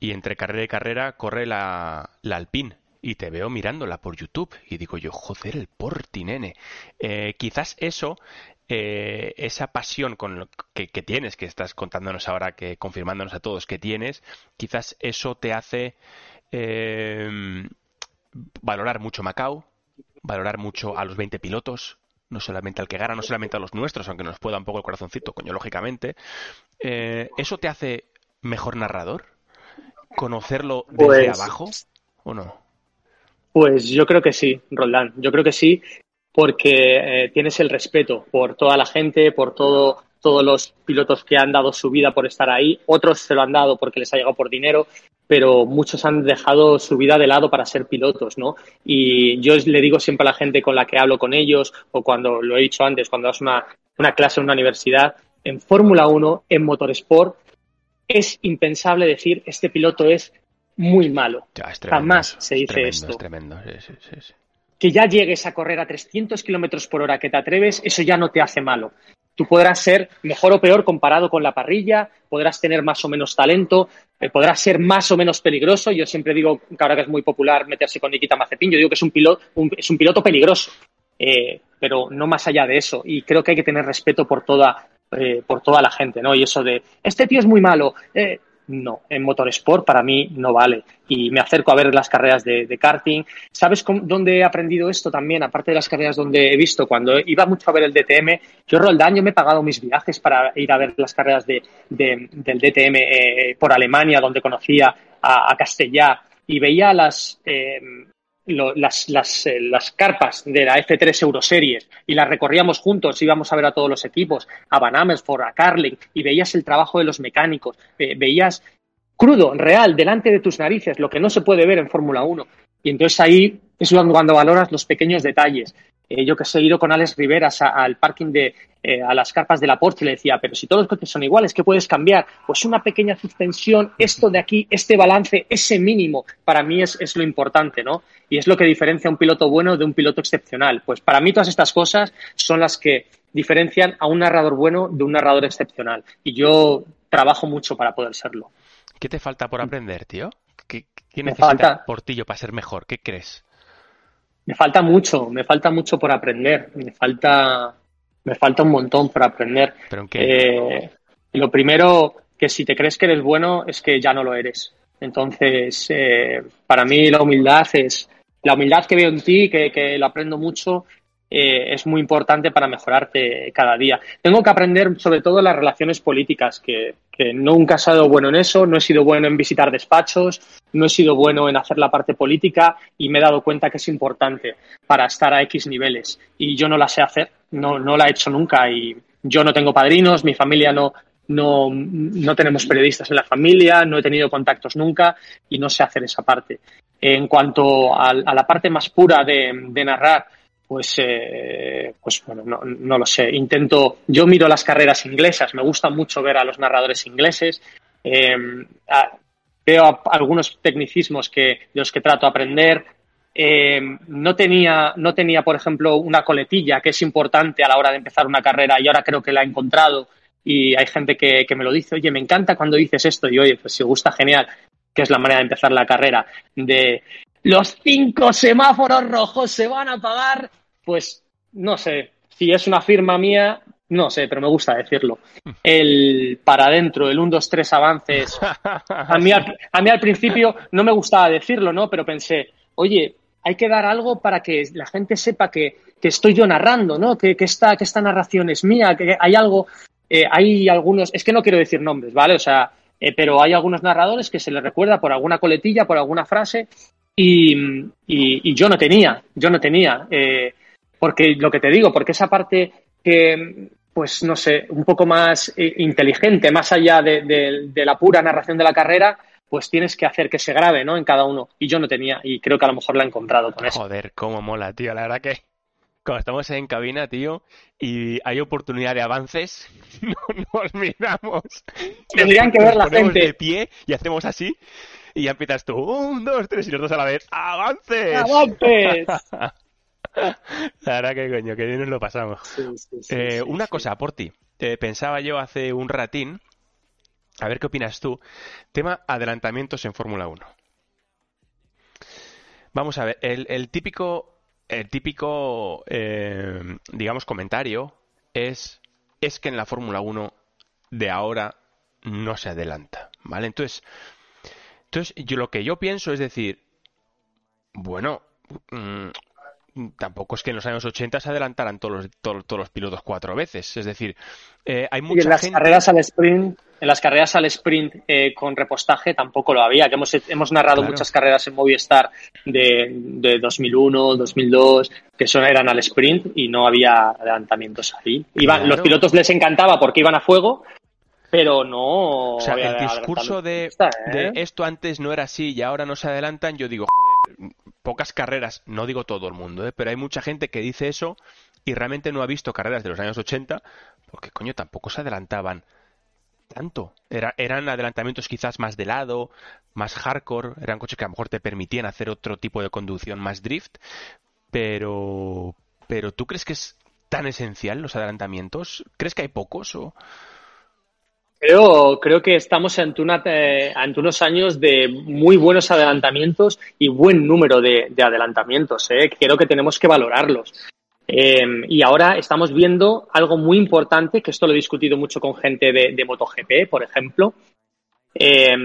y entre carrera y carrera corre la, la Alpine y te veo mirándola por YouTube y digo yo, joder, el porti, nene. Eh, quizás eso, eh, esa pasión con lo que, tienes, que estás contándonos ahora, que confirmándonos a todos que tienes, quizás eso te hace eh, valorar mucho Macao, valorar mucho a los 20 pilotos, no solamente al que gana, no solamente a los nuestros, aunque nos pueda un poco el corazoncito, coño, lógicamente. ¿Eso te hace mejor narrador? ¿Conocerlo desde pues abajo o no? Pues yo creo que sí, Roldán. Yo creo que sí, porque eh, tienes el respeto por toda la gente, por todo, todos los pilotos que han dado su vida por estar ahí. Otros se lo han dado porque les ha llegado por dinero, pero muchos han dejado su vida de lado para ser pilotos, ¿no? Y yo le digo siempre a la gente con la que hablo con ellos, o cuando lo he dicho antes, cuando das una, una clase en una universidad, en Fórmula 1, en Motorsport, es impensable decir este piloto es muy malo. Jamás se dice esto. Que ya llegues a correr a 300 kilómetros por hora, que te atreves, eso ya no te hace malo. Tú podrás ser mejor o peor comparado con la parrilla, podrás tener más o menos talento, eh, podrás ser más o menos peligroso. Yo siempre digo que ahora que es muy popular meterse con Nikita Mazepin, yo digo que es un piloto, es un piloto peligroso, eh, pero no más allá de eso. Y creo que hay que tener respeto por toda, eh, por toda la gente, ¿no? Y eso de, este tío es muy malo, no, en motorsport para mí no vale. Y me acerco a ver las carreras de, karting. ¿Sabes dónde he aprendido esto también? Aparte de las carreras donde he visto, cuando iba mucho a ver el DTM, yo Roldán, yo me he pagado mis viajes para ir a ver las carreras de, del DTM eh, por Alemania, donde conocía a, Castellá y veía las, eh, las, las, eh, las, carpas de la F3 Euroseries y las recorríamos juntos, íbamos a ver a todos los equipos, a Van Amersfoort, a Carling, y veías el trabajo de los mecánicos, veías crudo, real, delante de tus narices, lo que no se puede ver en Fórmula 1. Y entonces ahí es cuando valoras los pequeños detalles. Eh, yo que he ido con Alex Riveras al parking de, eh, a las carpas de la Porsche y le decía, pero si todos los coches son iguales, ¿qué puedes cambiar? Pues una pequeña suspensión, esto de aquí, este balance, ese mínimo, para mí es, es lo importante, ¿no? Y es lo que diferencia a un piloto bueno de un piloto excepcional. Pues para mí todas estas cosas son las que diferencian a un narrador bueno de un narrador excepcional. Y yo trabajo mucho para poder serlo. ¿Qué te falta por aprender, tío? ¿Qué, necesita Portillo para ser mejor? ¿Qué crees? Me falta mucho, me falta mucho por aprender. Me falta, me falta un montón por aprender. ¿Pero en qué? Eh, lo primero, que si te crees que eres bueno, es que ya no lo eres. Entonces, eh, para mí la humildad es, la humildad que veo en ti, que, que lo aprendo mucho, eh, es muy importante para mejorarte cada día. Tengo que aprender sobre todo las relaciones políticas, que, nunca he sido bueno en eso, no he sido bueno en visitar despachos, no he sido bueno en hacer la parte política y me he dado cuenta que es importante para estar a X niveles. Y yo no la sé hacer, no, no la he hecho nunca y yo no tengo padrinos, mi familia no, no, no tenemos periodistas en la familia, no he tenido contactos nunca y no sé hacer esa parte. En cuanto a, la parte más pura de narrar, pues, eh, pues bueno, no, no, lo sé. Intento, yo miro las carreras inglesas, me gusta mucho ver a los narradores ingleses. Eh, veo algunos tecnicismos que, de los que trato de aprender. Eh, no, tenía, no tenía, por ejemplo, una coletilla que es importante a la hora de empezar una carrera y ahora creo que la he encontrado y hay gente que, que me lo dice, oye, me encanta cuando dices esto y oye, pues si gusta, genial, que es la manera de empezar la carrera, de los cinco semáforos rojos se van a apagar pues no sé, si es una firma mía, no sé, pero me gusta decirlo. (laughs) El para adentro, el 1, 2, 3 avances. A mí, al, a mí al principio no me gustaba decirlo, ¿no? Pero pensé, oye, hay que dar algo para que la gente sepa que, estoy yo narrando, ¿no? Que, que, esta, que esta narración es mía, que hay algo, eh, hay algunos, es que no quiero decir nombres, ¿vale? O sea, eh, pero hay algunos narradores que se les recuerda por alguna coletilla, por alguna frase, y, y, yo no tenía, yo no tenía. Eh, porque lo que te digo, porque esa parte que, pues no sé, un poco más inteligente, más allá de, la pura narración de la carrera, pues tienes que hacer que se grabe, ¿no? En cada uno. Y yo no tenía, y creo que a lo mejor la he encontrado con eso. Joder, cómo mola, tío. La verdad que cuando estamos en cabina, tío, y hay oportunidad de avances, (laughs) no nos miramos. Tendrían que ver la gente. de pie y hacemos así, y ya empiezas tú, un, dos, tres, y los dos a la vez, ¡avances! ¡Avances! (laughs) La verdad que coño, que bien nos lo pasamos. Eh, una cosa, por ti. Eh, pensaba yo hace un ratín, a ver qué opinas tú, tema adelantamientos en Fórmula 1. Vamos a ver, el, típico, el típico, eh, digamos, comentario es, es que en la Fórmula 1 de ahora no se adelanta, ¿vale? Entonces, entonces yo lo que yo pienso es decir, bueno, mm, tampoco es que en los años 80 se adelantaran todos los, todos, los pilotos cuatro veces. Es decir, eh, hay mucha en las carreras al sprint, en las carreras al sprint eh, con repostaje tampoco lo había. Que hemos, hemos narrado muchas carreras en Movistar de, de 2001, 2002, que son, eran al sprint y no había adelantamientos ahí. Iban, Los pilotos les encantaba porque iban a fuego, pero no. O sea, el discurso de, de, ¿eh? esto antes no era así y ahora no se adelantan, yo digo, joder, pocas carreras, no digo todo el mundo, ¿eh? pero hay mucha gente que dice eso y realmente no ha visto carreras de los años 80 porque, coño, tampoco se adelantaban tanto. Era, eran adelantamientos quizás más de lado, más hardcore, eran coches que a lo mejor te permitían hacer otro tipo de conducción más drift, pero, pero ¿tú crees que es tan esencial los adelantamientos? ¿Crees que hay pocos o...? Creo, creo que estamos ante, eh, unos años de muy buenos adelantamientos y buen número de, adelantamientos. Eh. Creo que tenemos que valorarlos. Em, y ahora estamos viendo algo muy importante, que esto lo he discutido mucho con gente de, de MotoGP, por ejemplo, eh,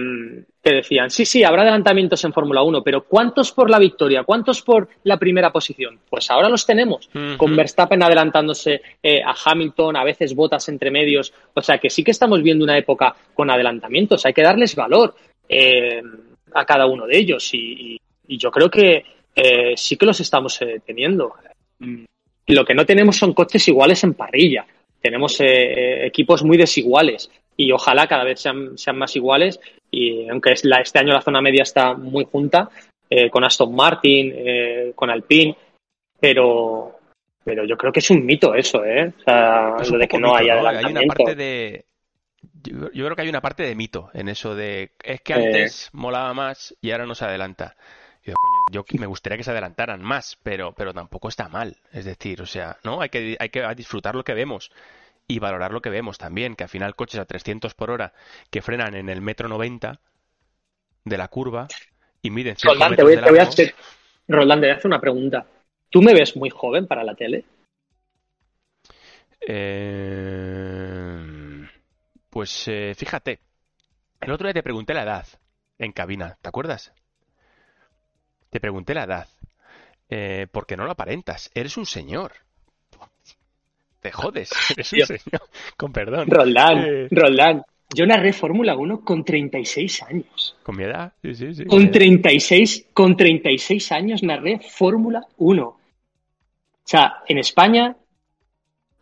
que decían, sí, sí, habrá adelantamientos en Fórmula 1, pero ¿cuántos por la victoria? ¿Cuántos por la primera posición? Pues ahora los tenemos, con Verstappen adelantándose eh, a Hamilton, a veces botas entre medios, o sea que sí que estamos viendo una época con adelantamientos, hay que darles valor eh, a cada uno de ellos y, yo creo que, eh, sí que los estamos eh, teniendo. Lo que no tenemos son coches iguales en parrilla. Tenemos eh, equipos muy desiguales y ojalá cada vez sean, sean más iguales. Y aunque es la, este año la zona media está muy junta, con Aston Martin, con Alpine, pero, pero yo creo que es un mito eso, ¿eh? O sea, lo de que no haya Hay una parte de... Yo, creo que hay una parte de mito en eso de... Es que antes molaba más y ahora no se adelanta. Yo, me gustaría que se adelantaran más, pero, pero tampoco está mal. Es decir, o sea, ¿no? Hay que, hay que disfrutar lo que vemos y valorar lo que vemos también, que al final coches a 300 por hora que frenan en el metro 90 de la curva y miden Roland, te voy, te voy a hacer, Roland, te voy a hacer una pregunta. ¿Tú me ves muy joven para la tele? Eh... Pues eh, fíjate, el otro día te pregunté la edad en cabina, ¿te acuerdas? Te pregunté la edad. Eh, porque no lo aparentas. Eres un señor. Te jodes. (laughs) Eres un señor. (laughs) Con perdón. Roland, eh, Roland. Yo narré Fórmula 1 con 36 años. ¿Con mi edad? Sí, sí, sí. Con 36, con 36 años narré Fórmula 1. O sea, en España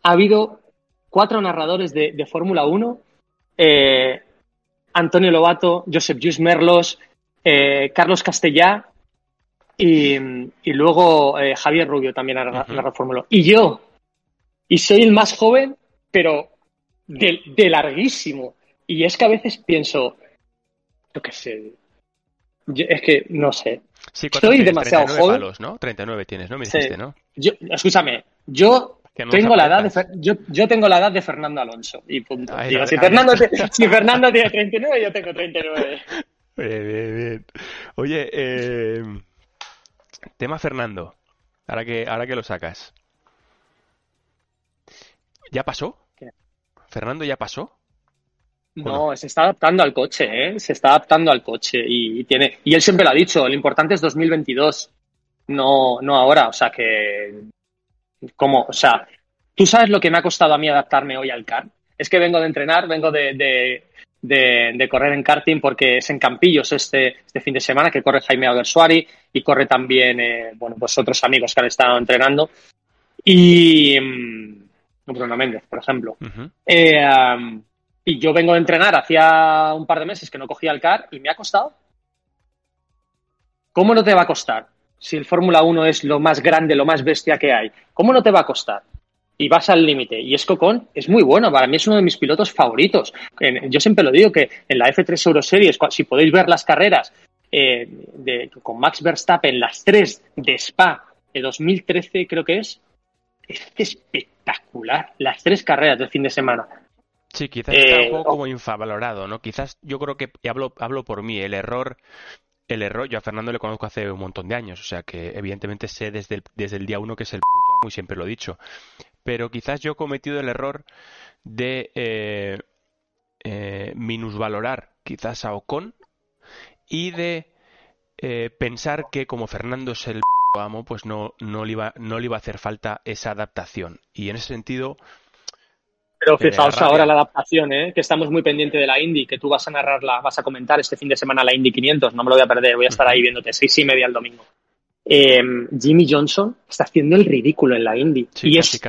ha habido cuatro narradores de, Fórmula 1. Eh, Antonio Lobato, Josep Lluís Merlos, Carlos Castellá y, luego eh, Javier Rubio también la, reformuló. Y yo, y soy el más joven, pero de, larguísimo. Y es que a veces pienso, yo qué sé, es que no sé. Sí, Soy demasiado joven. Palos, ¿no? 39 tienes, ¿no? Me dijiste, ¿no? Yo, escúchame, yo tengo la edad de yo, yo, tengo la edad de Fernando Alonso y punto. si, Fernando, si Fernando tiene 39, yo tengo 39. (laughs) Bien, bien, bien. Oye, eh, Tema Fernando. Ahora que, ahora que lo sacas. ¿Ya pasó? ¿Fernando ya pasó? No, se está adaptando al coche, ¿eh? Se está adaptando al coche y, tiene y él siempre lo ha dicho, lo importante es 2022, no no ahora, o sea que como, o sea, tú sabes lo que me ha costado a mí adaptarme hoy al car. Es que vengo de entrenar, vengo de, de, correr en karting porque es en Campillos este, este fin de semana que corre Jaime Albersuari y corre también, eh, bueno, pues otros amigos que han estado entrenando. Y mm, Bruno Méndez, por ejemplo. Eh, y yo vengo de entrenar hacía un par de meses que no cogía el car y me ha costado. ¿Cómo no te va a costar? Si el Fórmula 1 es lo más grande, lo más bestia que hay, ¿cómo no te va a costar? Y vas al límite. Y Escocón es muy bueno, para mí es uno de mis pilotos favoritos. Yo siempre lo digo que en la F3 Euroseries, si podéis ver las carreras eh, de, con Max Verstappen, las tres de Spa de 2013 creo que es, es espectacular. Las tres carreras del fin de semana. Sí, quizás está un eh, poco como infavalorado, ¿no? Quizás yo creo que, y hablo, hablo por mí, el error el error, yo a Fernando le conozco hace un montón de años, o sea que evidentemente sé desde el, desde el día uno que es el amo y siempre lo he dicho pero quizás yo he cometido el error de eh, eh, minusvalorar quizás a Ocon y de eh, pensar que como Fernando es el (laughs) amo, pues no, no, le iba, no le iba a hacer falta esa adaptación. Y en ese sentido... Pero fijaos ahora la adaptación, ¿eh? que estamos muy pendientes de la Indy, que tú vas a narrarla, vas a comentar este fin de semana la Indy 500, no me lo voy a perder, voy a estar ahí viéndote seis y media el domingo. Em, Jimmy Johnson está haciendo el ridículo en la Indy. y, es,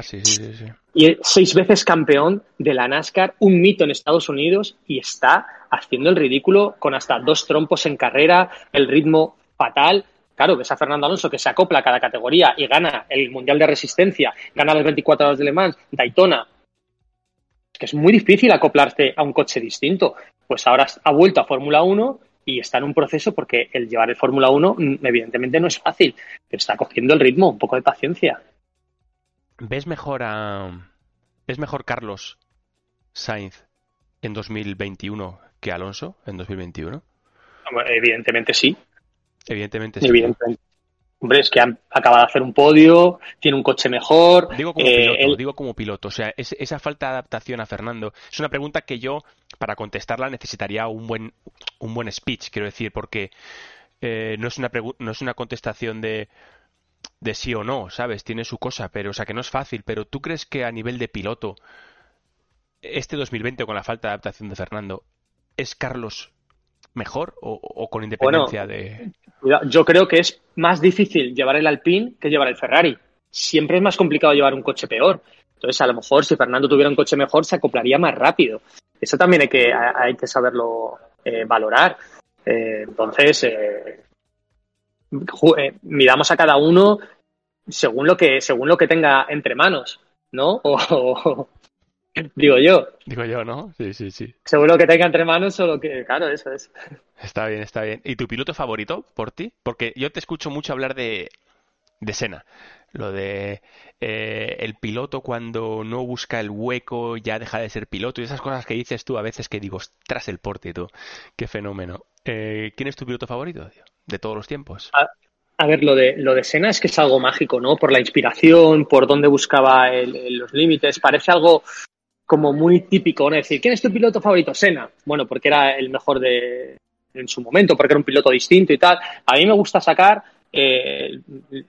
y seis veces campeón de la NASCAR, un mito en Estados Unidos y está haciendo el ridículo con hasta dos trompos en carrera, el ritmo fatal. Claro, ves a Fernando Alonso que se acopla a cada categoría y gana el Mundial de Resistencia, gana las 24 horas de Le Mans, Daytona. que es muy difícil acoplarse a un coche distinto. Pues ahora ha vuelto a Fórmula 1 y está en un proceso porque el llevar el Fórmula 1 mm, evidentemente no es fácil, pero está cogiendo el ritmo, un poco de paciencia. ¿Ves mejor a... ¿Es mejor Carlos Sainz en 2021 que Alonso en 2021? evidentemente sí. Evidentemente sí. Evidentemente. Hombre, es que han acabado de hacer un podio, tiene un coche mejor. Digo como eh, piloto, digo como piloto. O sea, esa falta de adaptación a Fernando es una pregunta que yo, para contestarla, necesitaría un buen, un buen speech, quiero decir, porque eh, no, es una no es una contestación de, de sí o no, ¿sabes? Tiene su cosa, pero, o sea, que no es fácil. Pero ¿tú crees que a nivel de piloto, este 2020 con la falta de adaptación de Fernando, es Carlos mejor o, con independencia de...? Yo creo que es más difícil llevar el Alpine que llevar el Ferrari. Siempre es más complicado llevar un coche peor. Entonces, a lo mejor si Fernando tuviera un coche mejor, se acoplaría más rápido. Eso también hay que, hay que saberlo eh, valorar. Eh, entonces, eh, miramos a cada uno según lo que, según lo que tenga entre manos, ¿no? (laughs) O, digo yo. Digo yo, ¿no? Sí, sí, sí. Según lo que tenga entre manos o lo que, claro, eso es. Está bien, está bien. ¿Y tu piloto favorito por ti? Porque yo te escucho mucho hablar de, de Sena. Lo de eh, el piloto cuando no busca el hueco ya deja de ser piloto y esas cosas que dices tú a veces que digo, tras el porte tú, qué fenómeno. Eh, ¿Quién es tu piloto favorito de todos los tiempos? A, ver, lo de, lo de Sena es que es algo mágico, ¿no? Por la inspiración, por dónde buscaba los límites, parece algo como muy típico, ¿no? Decir, ¿quién es tu piloto favorito? Sena. Bueno, porque era el mejor de en su momento, porque era un piloto distinto y tal. A mí me gusta sacar eh,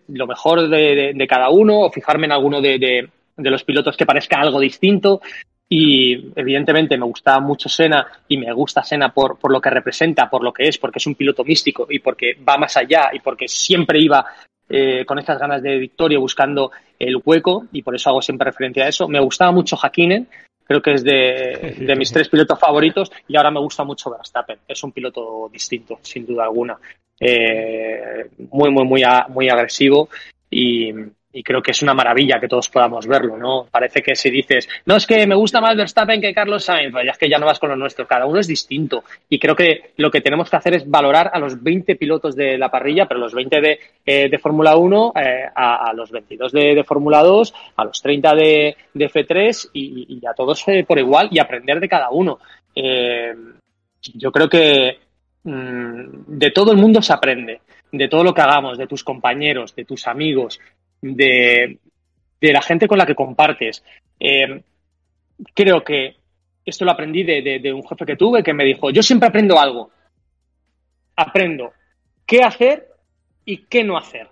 lo mejor de, cada uno o fijarme en alguno de, los pilotos que parezca algo distinto. Y evidentemente me gusta mucho Sena y me gusta Sena por, por lo que representa, por lo que es, porque es un piloto místico y porque va más allá y porque siempre iba eh, con estas ganas de victoria buscando el hueco y por eso hago siempre referencia a eso. Me gustaba mucho Hakkinen, creo que es de, de, mis tres pilotos favoritos y ahora me gusta mucho Verstappen. Es un piloto distinto, sin duda alguna eh, muy, muy, muy, muy agresivo y, creo que es una maravilla que todos podamos verlo, ¿no? Parece que si dices, no es que me gusta más Verstappen que Carlos Sainz, pues ya es que ya no vas con lo nuestro, cada uno es distinto y creo que lo que tenemos que hacer es valorar a los 20 pilotos de la parrilla, pero los 20 de, eh, de Fórmula 1, eh, a, los 22 de, de Fórmula 2, a los 30 de, de F3 y, y, a todos eh, por igual y aprender de cada uno. yo creo que Mm, de todo el mundo se aprende, de todo lo que hagamos, de tus compañeros, de tus amigos, de, la gente con la que compartes. Eh, creo que esto lo aprendí de, un jefe que tuve que me dijo, yo siempre aprendo algo. Aprendo qué hacer y qué no hacer.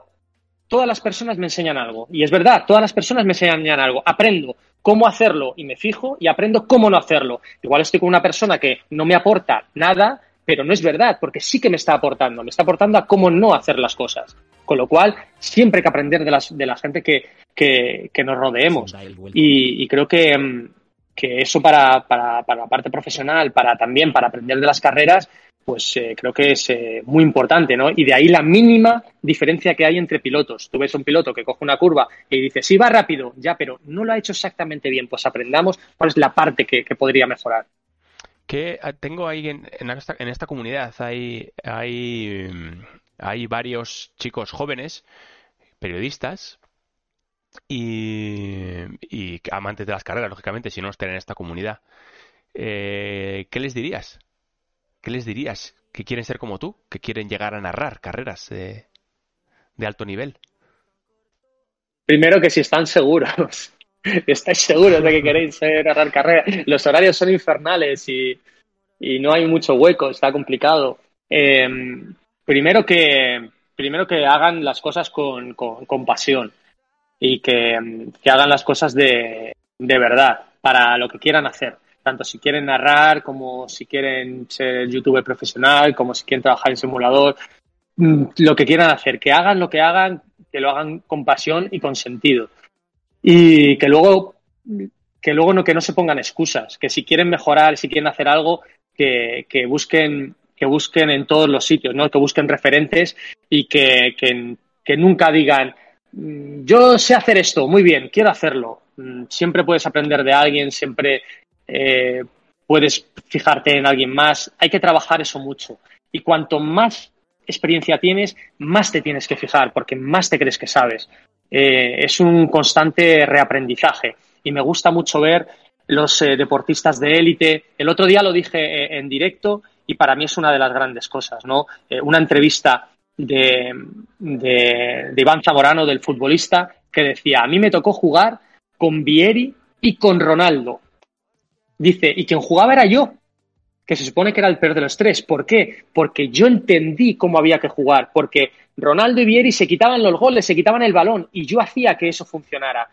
Todas las personas me enseñan algo. Y es verdad, todas las personas me enseñan algo. Aprendo cómo hacerlo y me fijo y aprendo cómo no hacerlo. Igual estoy con una persona que no me aporta nada pero no es verdad, porque sí que me está aportando, me está aportando a cómo no hacer las cosas. Con lo cual, siempre hay que aprender de, las, de la gente que, que, nos rodeemos. Y, creo que, mm, que eso para, para, para, la parte profesional, para también para aprender de las carreras, pues eh, creo que es eh, muy importante, ¿no? Y de ahí la mínima diferencia que hay entre pilotos. Tú ves un piloto que coge una curva y dice, sí, va rápido, ya, pero no lo ha hecho exactamente bien. Pues aprendamos cuál es la parte que podría mejorar que ah, tengo ahí en, esta, comunidad hay, hay, varios chicos jóvenes, periodistas, y, amantes de las carreras, lógicamente, si no estén en esta comunidad. Eh, ¿Qué les dirías? ¿Qué les dirías? ¿Que quieren ser como tú? ¿Que quieren llegar a narrar carreras de, de alto nivel? Primero que si están seguros. ¿Estáis seguros de que queréis narrar carrera? Los horarios son infernales y, no hay mucho hueco, está complicado. Em, primero, que, primero que hagan las cosas con, pasión y que, hagan las cosas de, de verdad para lo que quieran hacer tanto si quieren narrar como si quieren ser youtuber profesional, como si quieren trabajar en simulador, mm, lo que quieran hacer, que hagan lo que hagan, que lo hagan con pasión y con sentido y que luego que luego no que no se pongan excusas, que si quieren mejorar, si quieren hacer algo, que, que busquen que busquen en todos los sitios, ¿no? Que busquen referentes y que, que, nunca digan mm, yo sé hacer esto, muy bien, quiero hacerlo. Mm, siempre puedes aprender de alguien, siempre eh, puedes fijarte en alguien más. Hay que trabajar eso mucho. Y cuanto más experiencia tienes, más te tienes que fijar, porque más te crees que sabes. Eh, es un constante reaprendizaje y me gusta mucho ver los eh, deportistas de élite. El otro día lo dije eh, en directo y para mí es una de las grandes cosas, ¿no? una entrevista de, de, Iván Zamorano, del futbolista, que decía, a mí me tocó jugar con Vieri y con Ronaldo. Dice, y quien jugaba era yo, que se supone que era el peor de los tres. ¿Por qué? Porque yo entendí cómo había que jugar, porque Ronaldo y Vieri se quitaban los goles, se quitaban el balón y yo hacía que eso funcionara.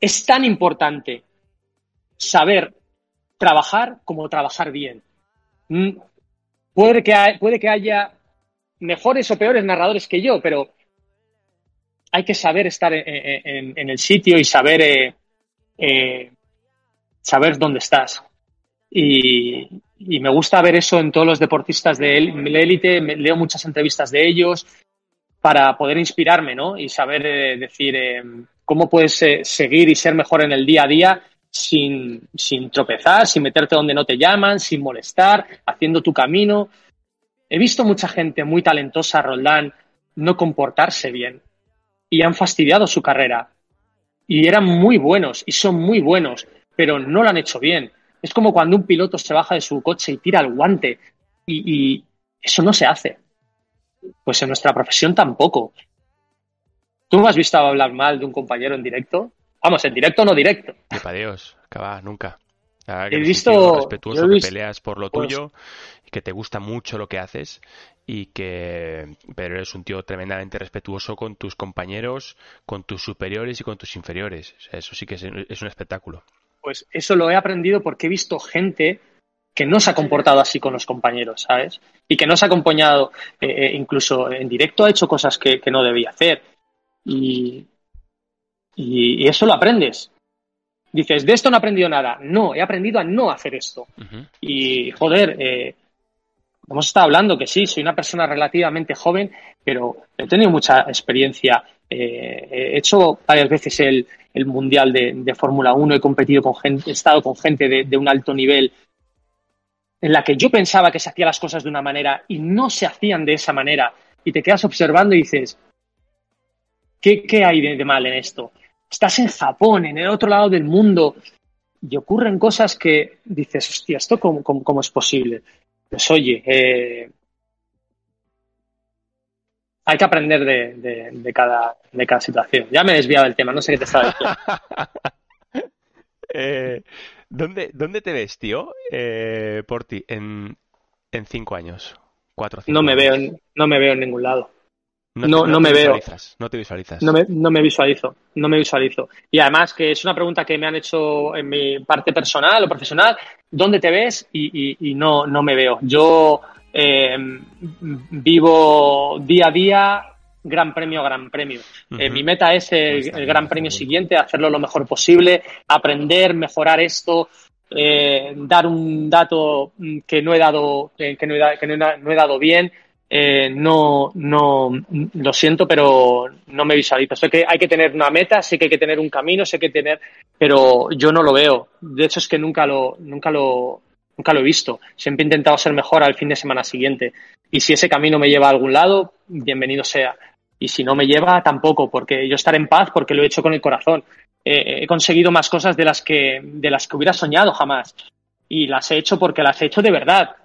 Es tan importante saber trabajar como trabajar bien. Mm, puede que, puede que haya mejores o peores narradores que yo, pero hay que saber estar en, el sitio y saber, eh, eh, saber dónde estás. Y, me gusta ver eso en todos los deportistas de élite. Leo muchas entrevistas de ellos para poder inspirarme, ¿no? Y saber eh, decir cómo puedes seguir y ser mejor en el día a día sin, sin tropezar, sin meterte donde no te llaman, sin molestar, haciendo tu camino. He visto mucha gente muy talentosa, Roldán, no comportarse bien y han fastidiado su carrera. Y eran muy buenos y son muy buenos, pero no lo han hecho bien. Es como cuando un piloto se baja de su coche y tira el guante y, eso no se hace. Pues en nuestra profesión tampoco. ¿Tú me has visto hablar mal de un compañero en directo? Vamos, en directo o no directo. Para Dios, acaba nunca. He visto. Respetuoso, que peleas por lo pues tuyo, que te gusta mucho lo que haces y que pero eres un tío tremendamente respetuoso con tus compañeros, con tus superiores y con tus inferiores. eso sí que es, un espectáculo. Pues eso lo he aprendido porque he visto gente que no se ha comportado así con los compañeros, ¿sabes? Y que no se ha acompañado, eh, eh, incluso en directo ha hecho cosas que, no debía hacer. Y, y, eso lo aprendes. Dices, de esto no he aprendido nada. No, he aprendido a no hacer esto. Y, joder, eh, hemos estado hablando que sí, soy una persona relativamente joven, pero he tenido mucha experiencia. Eh, he hecho varias veces el, Mundial de, Fórmula 1, he competido con gente, he estado con gente de, un alto nivel en la que yo pensaba que se hacían las cosas de una manera y no se hacían de esa manera. Y te quedas observando y dices, ¿qué, hay de, mal en esto? Estás en Japón, en el otro lado del mundo, y ocurren cosas que dices, hostia, ¿esto cómo es posible? pues oye, eh, hay que aprender de, cada, de cada situación. Ya me he desviado del tema, no sé qué te estaba diciendo. (laughs) Eh, ¿dónde, ¿Dónde te ves, tío, eh, por ti, en, en cinco años? Cuatro, cinco no me veo No me veo en ningún lado. No, no, me veo. No te visualizas. No me, no me visualizo. No me visualizo. Y además que es una pregunta que me han hecho en mi parte personal o profesional. ¿Dónde te ves? Y, y, no, no me veo. Yo eh, vivo día a día, gran premio a gran premio. Eh, mi meta es el, gran premio siguiente, hacerlo lo mejor posible, aprender, mejorar esto, eh, dar un dato que no he dado, que no que no he dado bien no, no, lo siento, pero no me visualizo. Sé que hay que tener una meta, sé que hay que tener un camino, sé que tener, pero yo no lo veo. De hecho, es que nunca lo, nunca lo, nunca lo he visto. Siempre he intentado ser mejor al fin de semana siguiente. Y si ese camino me lleva a algún lado, bienvenido sea. Y si no me lleva, tampoco, porque yo estaré en paz porque lo he hecho con el corazón. he conseguido más cosas de las que, de las que hubiera soñado jamás. Y las he hecho porque las he hecho de verdad.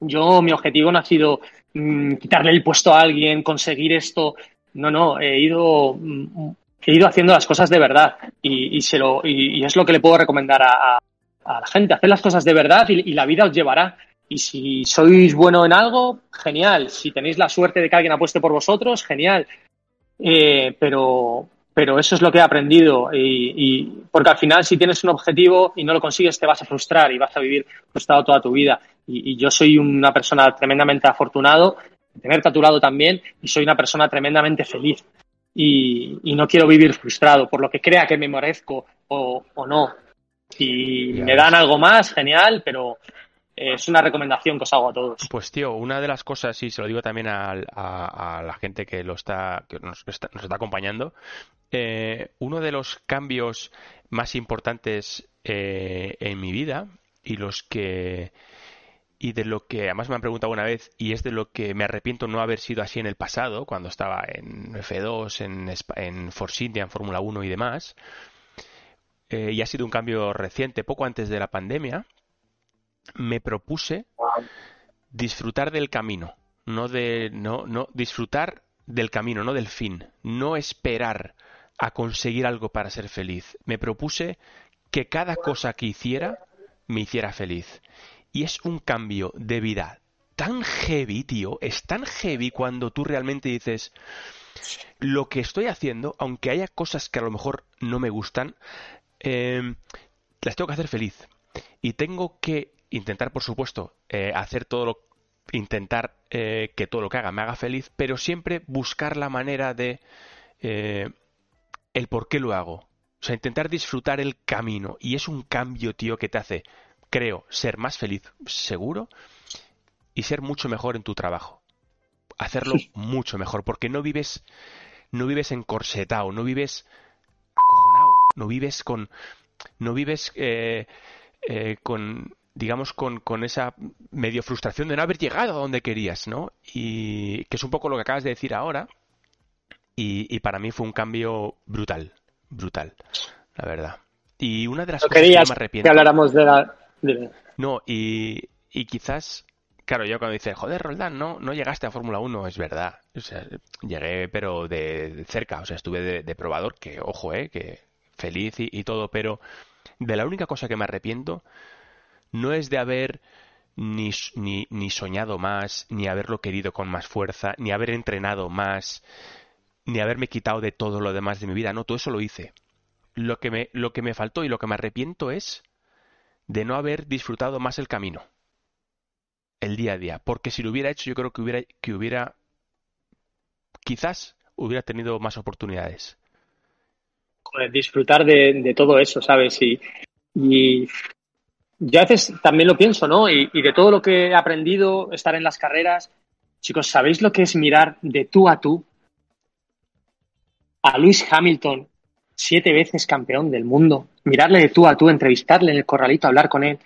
Yo, mi objetivo no ha sido Mm, quitarle el puesto a alguien, conseguir esto. No, no, he ido, mm, he ido haciendo las cosas de verdad y, lo, es lo que le puedo recomendar a, la gente, hacer las cosas de verdad y, la vida os llevará. Y si sois bueno en algo, genial. Si tenéis la suerte de que alguien apueste por vosotros, genial. Eh, pero, pero eso es lo que he aprendido. Y, y, porque al final, si tienes un objetivo y no lo consigues, te vas a frustrar y vas a vivir frustrado toda tu vida y, yo soy una persona tremendamente afortunado tenerte a tu lado también y soy una persona tremendamente feliz. Y, no quiero vivir frustrado por lo que crea que me merezco o, no. Si me dan algo más, genial, pero es una recomendación que os hago a todos. Pues tío, una de las cosas, y se lo digo también a, la gente que lo está, que nos, está, acompañando, eh, uno de los cambios más importantes eh, en mi vida y los que y de lo que además me han preguntado una vez y es de lo que me arrepiento no haber sido así en el pasado, cuando estaba en F2, en, en Force India, en Fórmula 1 y demás, eh, y ha sido un cambio reciente, poco antes de la pandemia, me propuse disfrutar del camino, no de no no disfrutar del camino, no del fin, no esperar a conseguir algo para ser feliz. Me propuse que cada cosa que hiciera me hiciera feliz. Y es un cambio de vida tan heavy, tío. Es tan heavy cuando tú realmente dices, lo que estoy haciendo, aunque haya cosas que a lo mejor no me gustan, em, las tengo que hacer feliz. Y tengo que intentar, por supuesto, eh, hacer todo lo intentar eh, que todo lo que haga me haga feliz, pero siempre buscar la manera de eh, el por qué lo hago. O sea, intentar disfrutar el camino. Y es un cambio, tío, que te hace, creo, ser más feliz, seguro, y ser mucho mejor en tu trabajo. Hacerlo (laughs) mucho mejor, porque no vives, no vives encorsetado, no vives no vives con, no vives eh, eh, con, digamos, con, con, esa medio frustración de no haber llegado a donde querías, ¿no? Y que es un poco lo que acabas de decir ahora. Y, y para mí fue un cambio brutal, brutal, la verdad. Y una de las no cosas que me arrepiento. Que habláramos de la. No, y, y quizás. Claro, yo cuando dices, joder, Roldán, no, no llegaste a Fórmula 1, es verdad. O sea, llegué, pero de, cerca. O sea, estuve de, de, probador, que, ojo, eh, que feliz y, todo, pero de la única cosa que me arrepiento no es de haber ni, ni, ni, soñado más, ni haberlo querido con más fuerza, ni haber entrenado más, ni haberme quitado de todo lo demás de mi vida. No, todo eso lo hice. Lo que me, lo que me faltó y lo que me arrepiento es de no haber disfrutado más el camino. El día a día. Porque si lo hubiera hecho, yo creo que hubiera, que hubiera quizás hubiera tenido más oportunidades. Disfrutar de, todo eso, ¿sabes? Y, y yo a veces también lo pienso, ¿no? Y, y, de todo lo que he aprendido, estar en las carreras, chicos, ¿sabéis lo que es mirar de tú a tú a Lewis Hamilton, siete veces campeón del mundo, mirarle de tú a tú, entrevistarle en el corralito, hablar con él,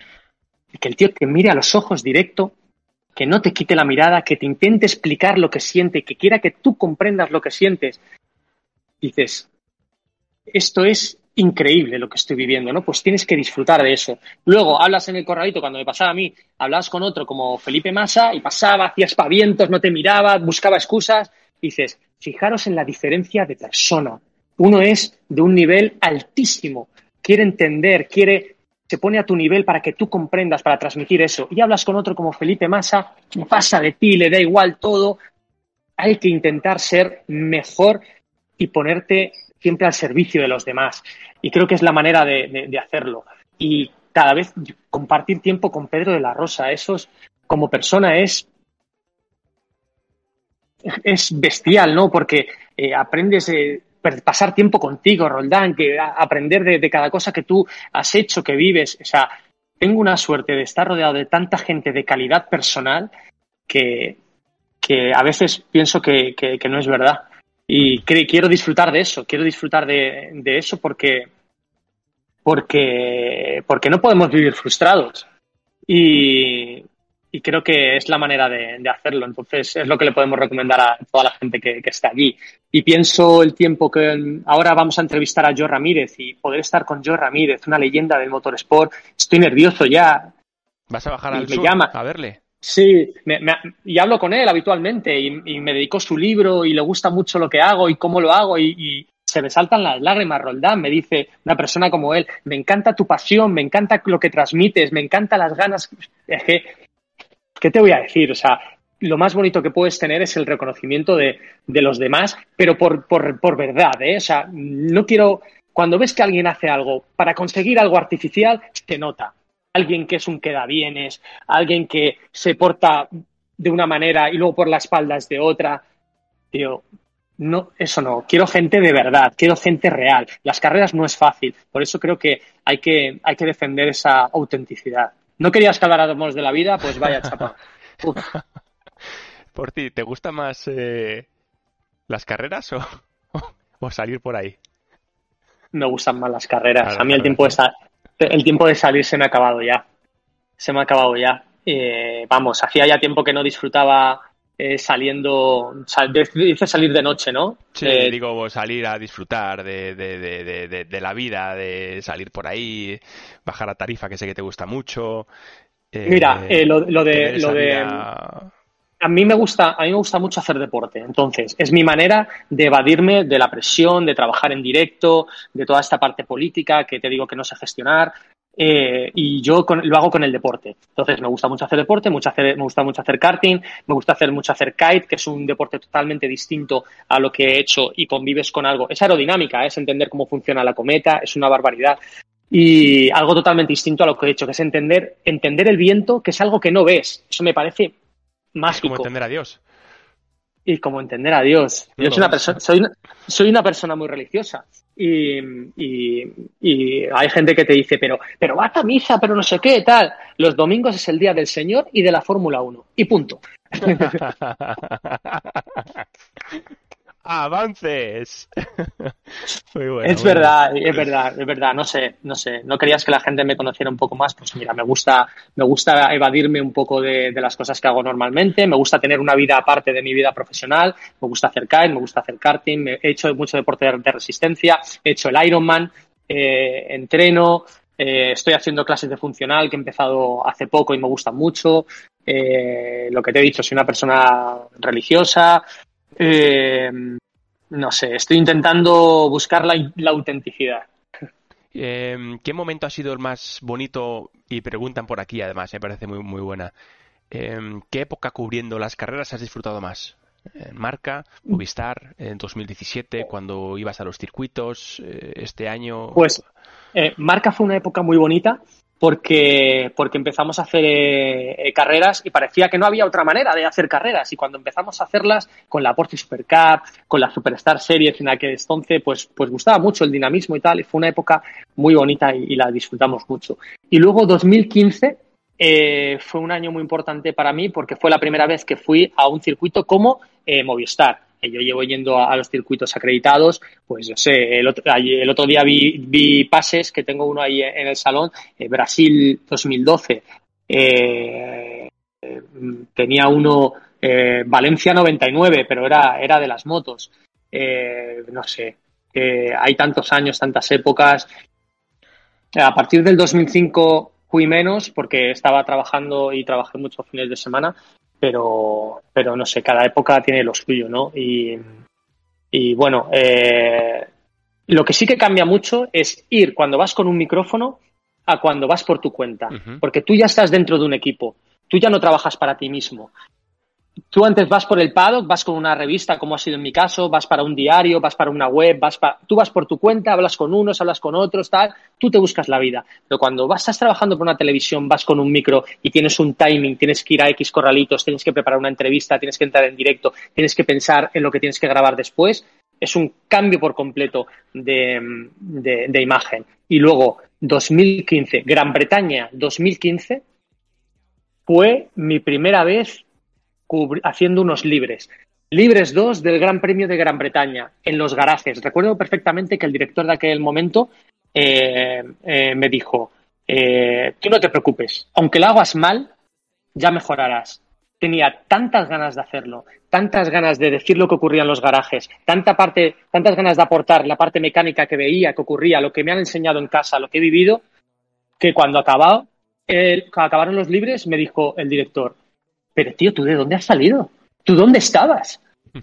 que el tío te mire a los ojos directo, que no te quite la mirada, que te intente explicar lo que siente, que quiera que tú comprendas lo que sientes. Dices, esto es increíble lo que estoy viviendo, ¿no? Pues tienes que disfrutar de eso. Luego hablas en el corralito, cuando me pasaba a mí, hablabas con otro como Felipe Massa y pasaba, hacías pavientos, no te miraba, buscaba excusas. Dices, fijaros en la diferencia de persona. Uno es de un nivel altísimo, quiere entender, quiere, se pone a tu nivel para que tú comprendas, para transmitir eso. Y hablas con otro como Felipe Massa, pasa de ti, le da igual todo. Hay que intentar ser mejor y ponerte siempre al servicio de los demás. Y creo que es la manera de, hacerlo. Y cada vez compartir tiempo con Pedro de la Rosa, eso es, como persona es es bestial, ¿no? Porque eh, aprendes eh, pasar tiempo contigo, Roldán, que aprender de, cada cosa que tú has hecho, que vives. O sea, tengo una suerte de estar rodeado de tanta gente de calidad personal que, que a veces pienso que, que no es verdad. Y quiero disfrutar de eso, quiero disfrutar de, de eso porque, porque, porque no podemos vivir frustrados. Y, y creo que es la manera de, de, hacerlo. Entonces, es lo que le podemos recomendar a toda la gente que, que, está allí. Y pienso el tiempo que ahora vamos a entrevistar a Joe Ramírez y poder estar con Joe Ramírez, una leyenda del motorsport. Estoy nervioso ya. ¿Vas a bajar al me sur llama. a verle? Sí, me, y hablo con él habitualmente y, me dedicó su libro y le gusta mucho lo que hago y cómo lo hago y, se me saltan las lágrimas, Roldán, me dice una persona como él, me encanta tu pasión, me encanta lo que transmites, me encanta las ganas. Es que ¿qué te voy a decir? O sea, lo más bonito que puedes tener es el reconocimiento de, de los demás, pero por, por, por verdad, ¿eh? O sea, no quiero. Cuando ves que alguien hace algo para conseguir algo artificial, se nota. Alguien que es un quedabienes, alguien que se porta de una manera y luego por la espalda es de otra. Tío, no, eso no. Quiero gente de verdad, quiero gente real. Las carreras no es fácil, por eso creo que hay que, hay que defender esa autenticidad. ¿No querías que habláramos de la vida? Pues vaya chapa. (laughs) por ti, ¿te gustan más eh, las carreras o, (laughs) o, salir por ahí? Me gustan más las carreras. Claro, a mí el tiempo, de el tiempo de salir se me ha acabado ya. Se me ha acabado ya. Eh, vamos, hacía ya tiempo que no disfrutaba eh, saliendo, sal, dice salir de noche, ¿no? Sí, eh, digo salir a disfrutar de, de, de, de, la vida, de salir por ahí, bajar a Tarifa, que sé que te gusta mucho. Eh, Mira, lo, lo, de... Lo de... A... a mí me gusta, a mí me gusta mucho hacer deporte. Entonces, es mi manera de evadirme de la presión, de trabajar en directo, de toda esta parte política que te digo que no sé gestionar. Eh, y yo con, lo hago con el deporte. Entonces me gusta mucho hacer deporte, mucho hacer, me gusta mucho hacer karting, me gusta hacer mucho hacer kite, que es un deporte totalmente distinto a lo que he hecho y convives con algo. Es aerodinámica, es entender cómo funciona la cometa, es una barbaridad. Y algo totalmente distinto a lo que he hecho, que es entender, entender el viento, que es algo que no ves. Eso me parece mágico. Como entender a Dios. Y como entender a Dios. Yo soy una, persona, soy, una, soy una persona muy religiosa. Y, y, y, hay gente que te dice, pero, pero vas a misa, pero no sé qué, tal. Los domingos es el día del Señor y de la Fórmula 1. Y punto. (laughs) (laughs) avances. (laughs) Muy bueno, es verdad, es verdad, es verdad. No sé, no sé. No querías que la gente me conociera un poco más. Pues mira, me gusta, me gusta evadirme un poco de, de, las cosas que hago normalmente. Me gusta tener una vida aparte de mi vida profesional. Me gusta hacer kite, me gusta hacer karting. He hecho mucho deporte de resistencia. He hecho el Ironman. Eh, entreno. Eh, estoy haciendo clases de funcional que he empezado hace poco y me gusta mucho. Eh, lo que te he dicho, soy una persona religiosa, eh, no sé, estoy intentando buscar la, la autenticidad. Eh, ¿Qué momento ha sido el más bonito? Y preguntan por aquí, además, me parece muy, muy buena. Eh, ¿Qué época cubriendo las carreras has disfrutado más? ¿En Marca, Movistar, en 2017, cuando ibas a los circuitos, este año? Pues eh, Marca fue una época muy bonita porque, porque empezamos a hacer eh, carreras y parecía que no había otra manera de hacer carreras. Y cuando empezamos a hacerlas con la Porsche Super Cup, con la Superstar Series en aquel entonces, pues, pues gustaba mucho el dinamismo y tal. Y fue una época muy bonita y, y la disfrutamos mucho. Y luego 2015 eh, fue un año muy importante para mí porque fue la primera vez que fui a un circuito como eh, Movistar yo llevo yendo a, los circuitos acreditados, pues yo sé, el otro, el otro día vi, vi, pases que tengo uno ahí en el salón, eh, Brasil 2012, eh, tenía uno eh, Valencia 99, pero era, era de las motos. No sé, hay tantos años, tantas épocas. A partir del 2005 fui menos porque estaba trabajando y trabajé muchos fines de semana, pero, pero no sé, cada época tiene lo suyo, ¿no? Y, y bueno, eh, lo que sí que cambia mucho es ir cuando vas con un micrófono a cuando vas por tu cuenta, uh -huh. porque tú ya estás dentro de un equipo, tú ya no trabajas para ti mismo. Tú antes vas por el paddock, vas con una revista, como ha sido en mi caso, vas para un diario, vas para una web, vas para... tú vas por tu cuenta, hablas con unos, hablas con otros, tal, tú te buscas la vida. Pero cuando vas, estás trabajando por una televisión, vas con un micro y tienes un timing, tienes que ir a X corralitos, tienes que preparar una entrevista, tienes que entrar en directo, tienes que pensar en lo que tienes que grabar después, es un cambio por completo de, de, de imagen. Y luego, 2015, Gran Bretaña 2015, fue mi primera vez haciendo unos libres. Libres 2 del Gran Premio de Gran Bretaña, en los garajes. Recuerdo perfectamente que el director de aquel momento eh, eh, me dijo, eh, tú no te preocupes, aunque lo hagas mal, ya mejorarás. Tenía tantas ganas de hacerlo, tantas ganas de decir lo que ocurría en los garajes, tanta parte, tantas ganas de aportar la parte mecánica que veía, que ocurría, lo que me han enseñado en casa, lo que he vivido, que cuando acabado, acabaron los libres, me dijo el director, pero tío, ¿tú de dónde has salido? ¿Tú dónde estabas? (laughs)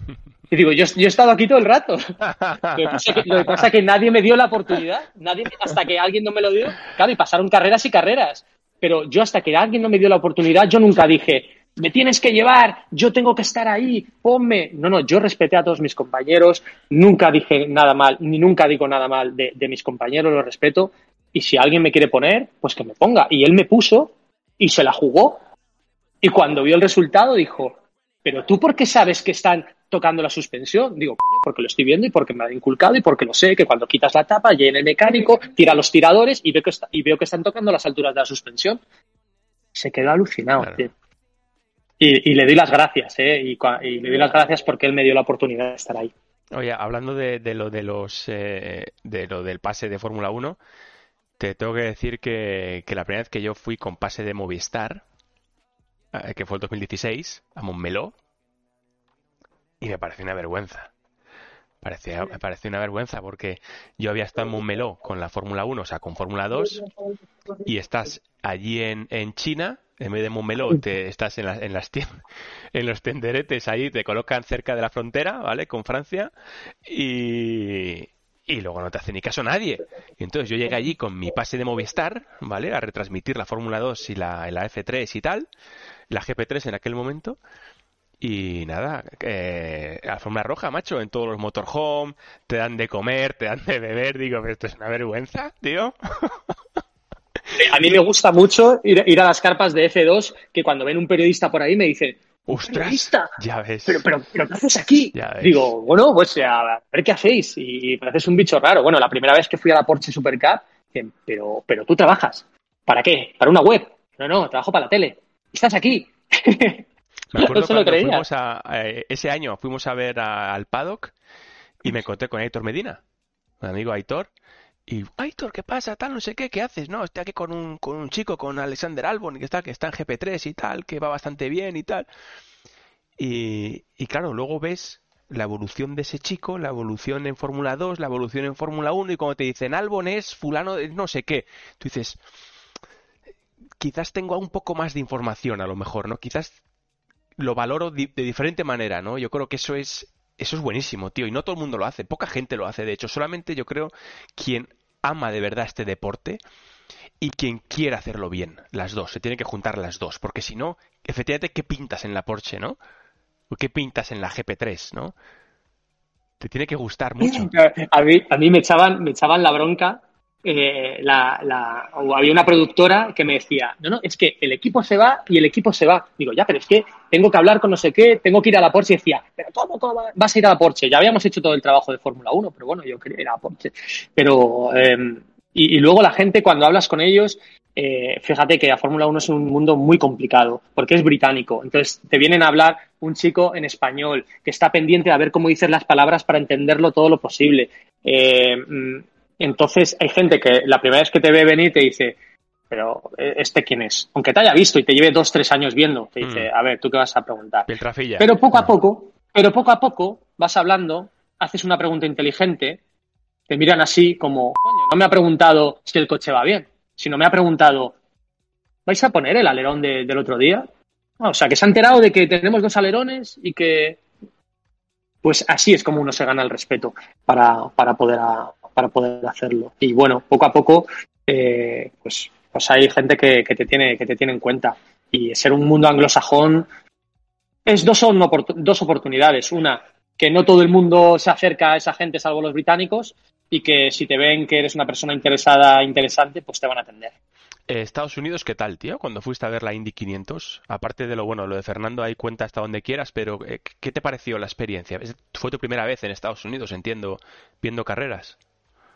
Y digo, yo, yo he estado aquí todo el rato. (laughs) Lo que, pasa que, lo que pasa es que nadie me dio la oportunidad, nadie, hasta que alguien no me lo dio. Claro, y pasaron carreras y carreras. Pero yo hasta que alguien no me dio la oportunidad, yo nunca dije, me tienes que llevar, yo tengo que estar ahí, ponme. No, no, yo respeté a todos mis compañeros, nunca dije nada mal, ni nunca digo nada mal de, de mis compañeros, lo respeto. Y si alguien me quiere poner, pues que me ponga. Y él me puso y se la jugó y cuando vio el resultado dijo, pero tú por qué sabes que están tocando la suspensión? Digo, coño, porque lo estoy viendo y porque me ha inculcado y porque lo sé, que cuando quitas la tapa, llena el mecánico, tira los tiradores y veo que, está, y veo que están tocando las alturas de la suspensión. Se quedó alucinado, claro. tío. Y, y, le doy las gracias, ¿eh? Y, y, le doy las gracias porque él me dio la oportunidad de estar ahí. Oye, hablando de, de lo de los eh, de lo del pase de Fórmula 1, te tengo que decir que, que la primera vez que yo fui con pase de Movistar, que fue el 2016, a Montmeló, y me pareció una vergüenza. Parecía, me pareció una vergüenza porque yo había estado en Montmeló con la Fórmula 1, o sea, con Fórmula 2, y estás allí en, en China, en vez de Montmeló, te, estás en, la, en, las (laughs) en los tenderetes ahí, te colocan cerca de la frontera, ¿vale? Con Francia, y, y luego no te hace ni caso nadie. Y entonces yo llegué allí con mi pase de Movistar, ¿vale? A retransmitir la Fórmula 2 y la, la F3 y tal, la GP3 en aquel momento. Y nada, eh, alfombra roja, macho, en todos los motorhome, te dan de comer, te dan de beber, digo, pero esto es una vergüenza, tío. A mí me gusta mucho ir, ir, a las carpas de F2, que cuando ven un periodista por ahí me dicen, ¡Ostras! Ya ves. Pero, pero, pero, ¿qué haces aquí? Digo, bueno, pues a ver qué hacéis. Y pareces un bicho raro. Bueno, la primera vez que fui a la Porsche Supercar, pero, pero tú trabajas. ¿Para qué? ¿Para una web? No, no, trabajo para la tele. Estás aquí. Me acuerdo (laughs) cuando fuimos a, ese año fuimos a ver al paddock y me encontré con Aitor Medina, un amigo Aitor, y Aitor, ¿qué pasa? Tal, no sé qué, ¿qué haces? No, estoy aquí con un, con un chico, con Alexander Albon, que está, que está en GP3 y tal, que va bastante bien y tal. Y, y claro, luego ves la evolución de ese chico, la evolución en Fórmula 2, la evolución en Fórmula 1, y como te dicen, Albon es fulano, no sé qué. Tú dices, quizás tengo un poco más de información a lo mejor, ¿no? Quizás lo valoro de diferente manera, ¿no? Yo creo que eso es eso es buenísimo, tío, y no todo el mundo lo hace, poca gente lo hace, de hecho, solamente yo creo quien ama de verdad este deporte y quien quiere hacerlo bien, las dos, se tienen que juntar las dos, porque si no, efectivamente, ¿qué pintas en la Porsche, no? ¿O qué pintas en la GP3, no? Te tiene que gustar mucho. A mí, a mí me echaban, me echaban la bronca eh, o había una productora que me decía, no, no, es que el equipo se va y el equipo se va. Digo, ya, pero es que tengo que hablar con no sé qué, tengo que ir a la Porsche. Y decía, pero ¿cómo, cómo vas a ir a la Porsche? Ya habíamos hecho todo el trabajo de Fórmula 1, pero bueno, yo quería ir a Porsche. Pero, em, y, luego la gente, cuando hablas con ellos, eh, fíjate que la Fórmula 1 es un mundo muy complicado, porque es británico. Entonces, te vienen a hablar un chico en español, que está pendiente de ver cómo dices las palabras para entenderlo todo lo posible. Eh, mm, entonces hay gente que la primera vez que te ve venir te dice, pero eh, ¿este quién es? Aunque te haya visto y te lleve dos, tres años viendo, te dice, mm. a ver, ¿tú qué vas a preguntar? Pero poco a poco, pero poco a poco vas hablando, haces una pregunta inteligente, te miran así como, coño, no me ha preguntado si el coche va bien, sino me ha preguntado, ¿vais a poner el alerón del otro día? Ah, o sea, que se ha enterado de que tenemos dos alerones y que... Pues así es como uno se gana el respeto para, para poder para poder hacerlo. Y bueno, poco a poco, eh, pues, pues hay gente que, te tiene, que te tiene en cuenta. Y ser un mundo anglosajón es dos, son dos oportunidades. Una, que no todo el mundo se acerca a esa gente, salvo los británicos, y que si te ven que eres una persona interesada, interesante, pues te van a atender. Eh, Estados Unidos, ¿qué tal, tío? Cuando fuiste a ver la Indy 500, aparte de lo bueno, lo de Fernando, ahí cuenta hasta donde quieras, pero eh, ¿qué te pareció la experiencia? Fue tu primera vez en Estados Unidos, entiendo, viendo carreras.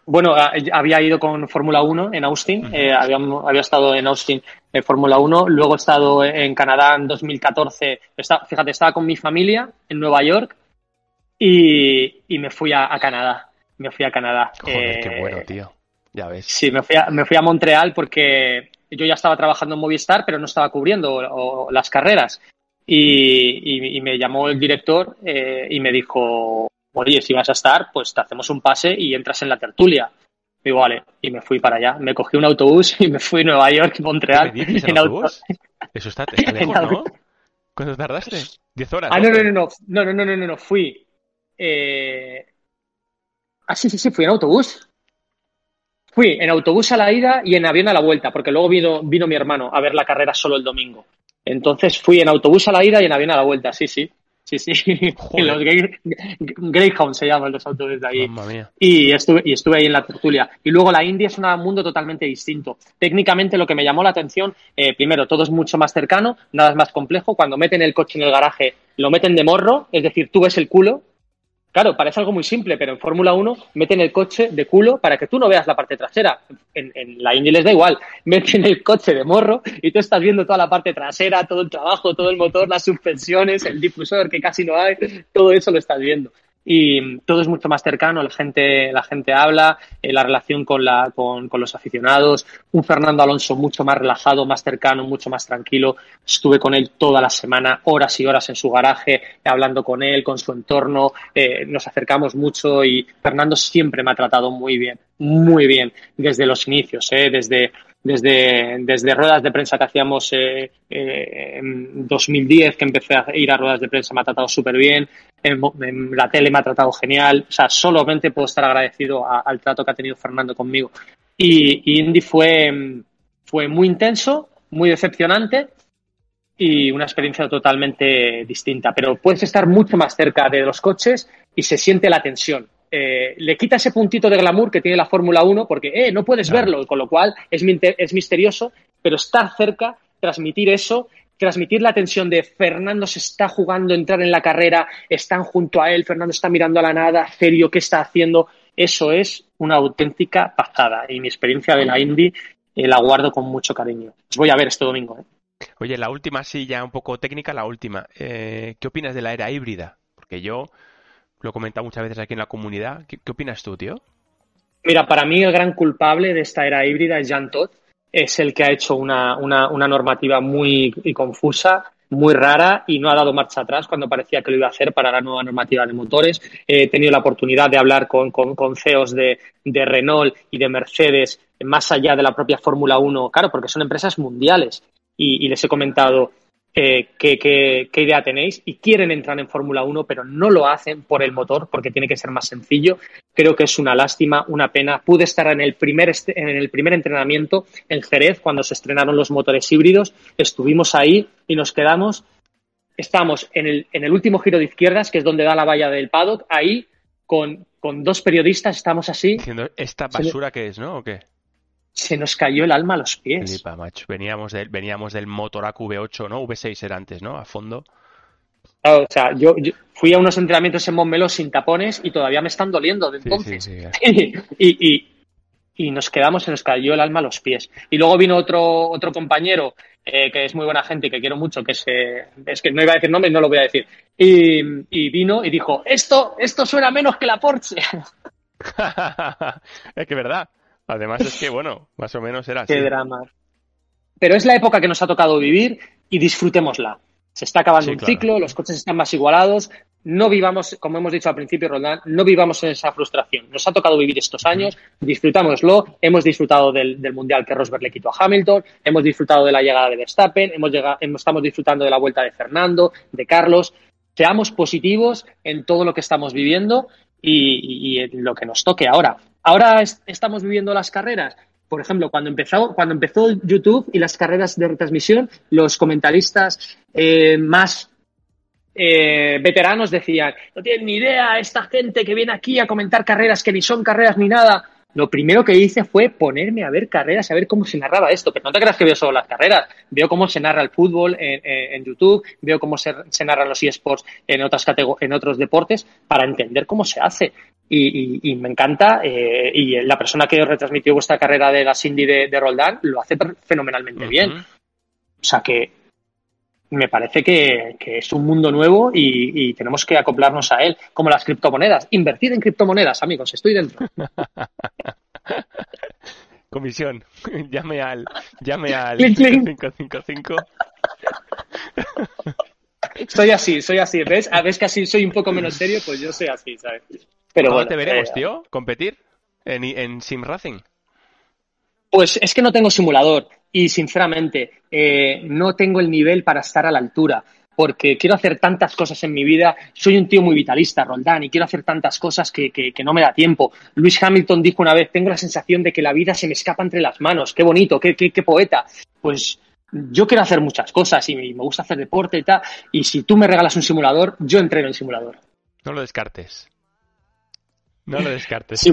Bueno, había ido con Fórmula 1 en Austin, eh, había, estado en Austin en Fórmula 1, luego he estado en Canadá en 2014, fíjate, estaba con mi familia en Nueva York y, me fui a, Canadá, me fui a Canadá. Joder, qué bueno, eh, tío, ya ves. Sí, me fui, a, me fui a Montreal porque yo ya estaba trabajando en Movistar, pero no estaba cubriendo las carreras. Y, me llamó el director eh, y me dijo, oye, si vas a estar, pues te hacemos un pase y entras en la tertulia. Digo, vale, y me fui para allá. Me cogí un autobús (laughs) y me fui a Nueva York, Montreal. (laughs) en, autobús? Eso está, está (laughs) lejos, ¿no? ¿Cuánto tardaste? ¿Diez horas? Ah, no, no, no, no, no, no, no, no, no, no, fui. Eh... Ah, sí, sí, sí, fui en autobús. Fui en autobús a la ida y en avión a la vuelta, porque luego vino, vino mi hermano a ver la carrera solo el domingo. Entonces fui en autobús a la ida y en avión a la vuelta, sí, sí. Sí, sí. (laughs) Los Greyhound se llaman los autores de ahí. Y estuve, y estuve ahí en la tertulia. Y luego la India es un mundo totalmente distinto. Técnicamente lo que me llamó la atención, eh, primero, todo es mucho más cercano, nada es más complejo. Cuando meten el coche en el garaje, lo meten de morro, es decir, tú ves el culo, Claro, parece algo muy simple, pero en Fórmula 1 meten el coche de culo para que tú no veas la parte trasera. En, la Indy les da igual. (laughs) Meten el coche de morro y tú estás viendo toda la parte trasera, todo el trabajo, todo el motor, las suspensiones, el difusor que casi no hay, todo eso lo estás viendo y todo es mucho más cercano, la gente, la gente habla, eh, la relación con, la, con, con, los aficionados, un Fernando Alonso mucho más relajado, más cercano, mucho más tranquilo. Estuve con él toda la semana, horas y horas en su garaje, hablando con él, con su entorno, eh, nos acercamos mucho y Fernando siempre me ha tratado muy bien, muy bien, desde los inicios, eh, desde, desde, desde ruedas de prensa que hacíamos eh, eh, en 2010, que empecé a ir a ruedas de prensa, me ha tratado súper bien, en, la tele me ha tratado genial, o sea, solamente puedo estar agradecido al trato que ha tenido Fernando conmigo. Y, Indy fue, fue muy intenso, muy decepcionante y una experiencia totalmente distinta, pero puedes estar mucho más cerca de los coches y se siente la tensión. Eh, le quita ese puntito de glamour que tiene la Fórmula 1 porque eh, no puedes verlo, con lo cual es, es misterioso, pero estar cerca, transmitir eso, transmitir la tensión de Fernando se está jugando entrar en la carrera, están junto a él, Fernando está mirando a la nada, serio, ¿qué está haciendo? Eso es una auténtica pasada y mi experiencia de la Indy eh, la guardo con mucho cariño. Os voy a ver este domingo. ¿eh? Oye, la última, sí, ya un poco técnica, la última. Eh, ¿Qué opinas de la era híbrida? Porque yo lo he comentado muchas veces aquí en la comunidad. ¿Qué, opinas tú, tío? Mira, para mí el gran culpable de esta era híbrida es Jan Todd. Es el que ha hecho una, una, normativa muy confusa, muy rara y no ha dado marcha atrás cuando parecía que lo iba a hacer para la nueva normativa de motores. He tenido la oportunidad de hablar con, con, CEOs de, de, Renault y de Mercedes más allá de la propia Fórmula 1, claro, porque son empresas mundiales y, les he comentado eh, qué, idea tenéis y quieren entrar en Fórmula 1, pero no lo hacen por el motor, porque tiene que ser más sencillo. Creo que es una lástima, una pena. Pude estar en el primer, en el primer entrenamiento en Jerez cuando se estrenaron los motores híbridos. Estuvimos ahí y nos quedamos. Estamos en el, en el último giro de izquierdas, que es donde da la valla del paddock, ahí con, con dos periodistas, estamos así. Diciendo, ¿esta basura qué es, no? ¿O qué? Se nos cayó el alma a los pies. Veníamos, del, veníamos del Motoraku V8, ¿no? V6 era antes, ¿no? A fondo. o sea, yo, fui a unos entrenamientos en Montmeló sin tapones y todavía me están doliendo de entonces. (laughs) y, y, nos quedamos, se nos cayó el alma a los pies. Y luego vino otro, otro compañero eh, que es muy buena gente y que quiero mucho, que es, es que no iba a decir nombre y no lo voy a decir. Y, y vino y dijo, esto, esto suena menos que la Porsche. (laughs) es que verdad. Además es que, bueno, más o menos era así. Qué drama. Pero es la época que nos ha tocado vivir y disfrutémosla. Se está acabando un ciclo, los coches están más igualados. No vivamos, como hemos dicho al principio, Roland, no vivamos en esa frustración. Nos ha tocado vivir estos años, disfrutámoslo. Hemos disfrutado del, Mundial que Rosberg le quitó a Hamilton, hemos disfrutado de la llegada de Verstappen, hemos llegado, estamos disfrutando de la vuelta de Fernando, de Carlos. Seamos positivos en todo lo que estamos viviendo y, en lo que nos toque ahora. Ahora estamos viviendo las carreras. Por ejemplo, cuando empezó, cuando empezó YouTube y las carreras de retransmisión, los comentaristas eh, más eh, veteranos decían, no tienen ni idea esta gente que viene aquí a comentar carreras que ni son carreras ni nada lo primero que hice fue ponerme a ver carreras, a ver cómo se narraba esto. Pero no te creas que veo solo las carreras, veo cómo se narra el fútbol en, YouTube, veo cómo se, narran los eSports en, otras en otros deportes para entender cómo se hace. Y, me encanta, eh, y la persona que retransmitió vuestra carrera de la Cindy de, Roldán lo hace fenomenalmente bien. O sea que me parece que, es un mundo nuevo y, tenemos que acoplarnos a él, como las criptomonedas. Invertir en criptomonedas, amigos, estoy dentro. (laughs) Comisión, (laughs) llame al, llame al 555. (laughs) Soy así, soy así. ¿Ves? A ver que así soy un poco menos serio, pues yo soy así, ¿sabes? Pero ¿Cómo te veremos, eh, tío? ¿Competir en, en Sim Racing? Pues es que no tengo simulador y sinceramente eh, no tengo el nivel para estar a la altura porque quiero hacer tantas cosas en mi vida. Soy un tío muy vitalista, Roldán, y quiero hacer tantas cosas que, no me da tiempo. Luis Hamilton dijo una vez, tengo la sensación de que la vida se me escapa entre las manos. Qué bonito, qué, qué, poeta. Pues yo quiero hacer muchas cosas y me, gusta hacer deporte y tal. Y si tú me regalas un simulador, yo entreno en simulador. No lo descartes. No lo descartes.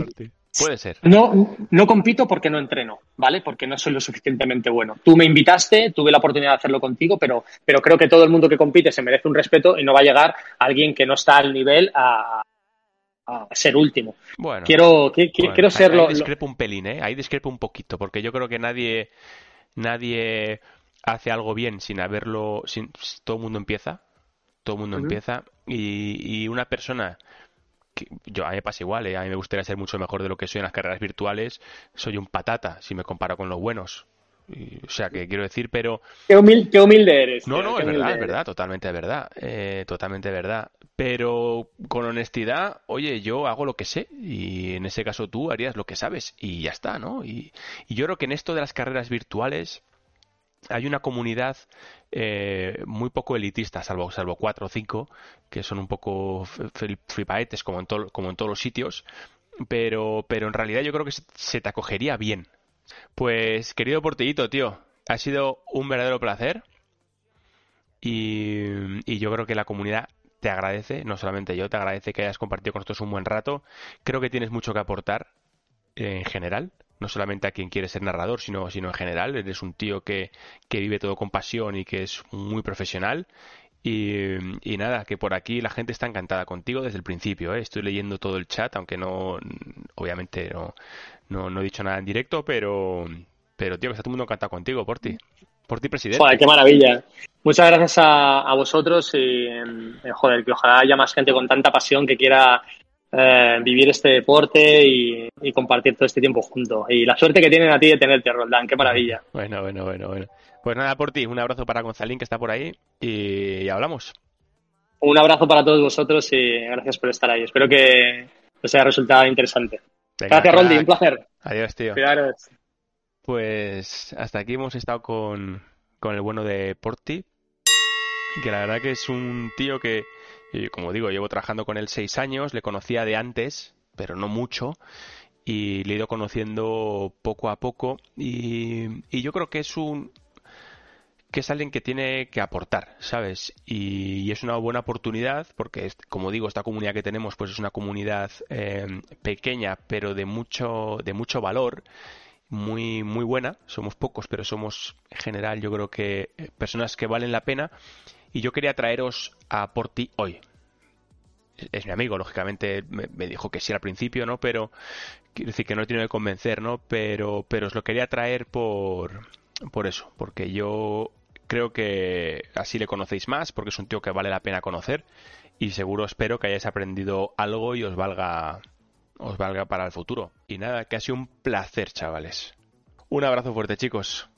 Puede ser. No, no compito porque no entreno, ¿vale? Porque no soy lo suficientemente bueno. Tú me invitaste, tuve la oportunidad de hacerlo contigo, pero, pero creo que todo el mundo que compite se merece un respeto y no va a llegar alguien que no está al nivel a, ser último. Bueno, quiero, quiero serlo. Ahí discrepo un pelín, ¿eh? Ahí discrepo un poquito, porque yo creo que nadie, nadie hace algo bien sin haberlo, sin, todo el mundo empieza, todo el mundo empieza y, y una persona yo a mí me pasa igual, ¿eh? a mí me gustaría ser mucho mejor de lo que soy en las carreras virtuales. Soy un patata si me comparo con los buenos. o sea, que quiero decir, pero... Qué, humilde, eres. No, no, es verdad, es verdad, totalmente verdad. Eh, totalmente verdad. Pero con honestidad, oye, yo hago lo que sé y en ese caso tú harías lo que sabes y ya está, ¿no? Y, y yo creo que en esto de las carreras virtuales hay una comunidad eh, muy poco elitista, salvo, salvo cuatro o cinco, que son un poco flipaetes como en, como en todos los sitios, pero, pero en realidad yo creo que se, te acogería bien. Pues, querido Portillito, tío, ha sido un verdadero placer y, y yo creo que la comunidad te agradece, no solamente yo, te agradece que hayas compartido con nosotros un buen rato. Creo que tienes mucho que aportar en general no solamente a quien quiere ser narrador, sino, sino en general. Eres un tío que, que vive todo con pasión y que es muy profesional. Y, y, nada, que por aquí la gente está encantada contigo desde el principio. ¿eh? Estoy leyendo todo el chat, aunque no, obviamente no, no, no he dicho nada en directo, pero, pero tío, que está todo el mundo encantado contigo, por ti. Por ti, presidente. Joder, qué maravilla. Muchas gracias a, a vosotros y, eh, joder, que ojalá haya más gente con tanta pasión que quiera eh, vivir este deporte y, y, compartir todo este tiempo junto. Y la suerte que tienen a ti de tenerte, Roldán, qué maravilla. Bueno, bueno, bueno, bueno. Pues nada, por ti, un abrazo para Gonzalín que está por ahí y, y hablamos. Un abrazo para todos vosotros y gracias por estar ahí. Espero que os haya resultado interesante. Venga, gracias, Roldi, un placer. Adiós, tío. Cuidaros. Pues hasta aquí hemos estado con, con el bueno de Porti, que la verdad que es un tío que, y como digo, llevo trabajando con él seis años, le conocía de antes, pero no mucho, y le he ido conociendo poco a poco, y, y yo creo que es un que es alguien que tiene que aportar, ¿sabes? Y, y es una buena oportunidad porque, como digo, esta comunidad que tenemos pues es una comunidad eh, pequeña pero de mucho, de mucho valor muy, muy buena. Somos pocos, pero somos en general, yo creo que personas que valen la pena. Y yo quería traeros a Porti hoy. Es mi amigo, lógicamente me, dijo que sí al principio, ¿no? Pero quiero decir que no he tenido que convencer, ¿no? Pero, pero os lo quería traer por, por eso, porque yo creo que así le conocéis más, porque es un tío que vale la pena conocer. Y seguro espero que hayáis aprendido algo y os valga os valga para el futuro. Y nada, que ha sido un placer, chavales. Un abrazo fuerte, chicos.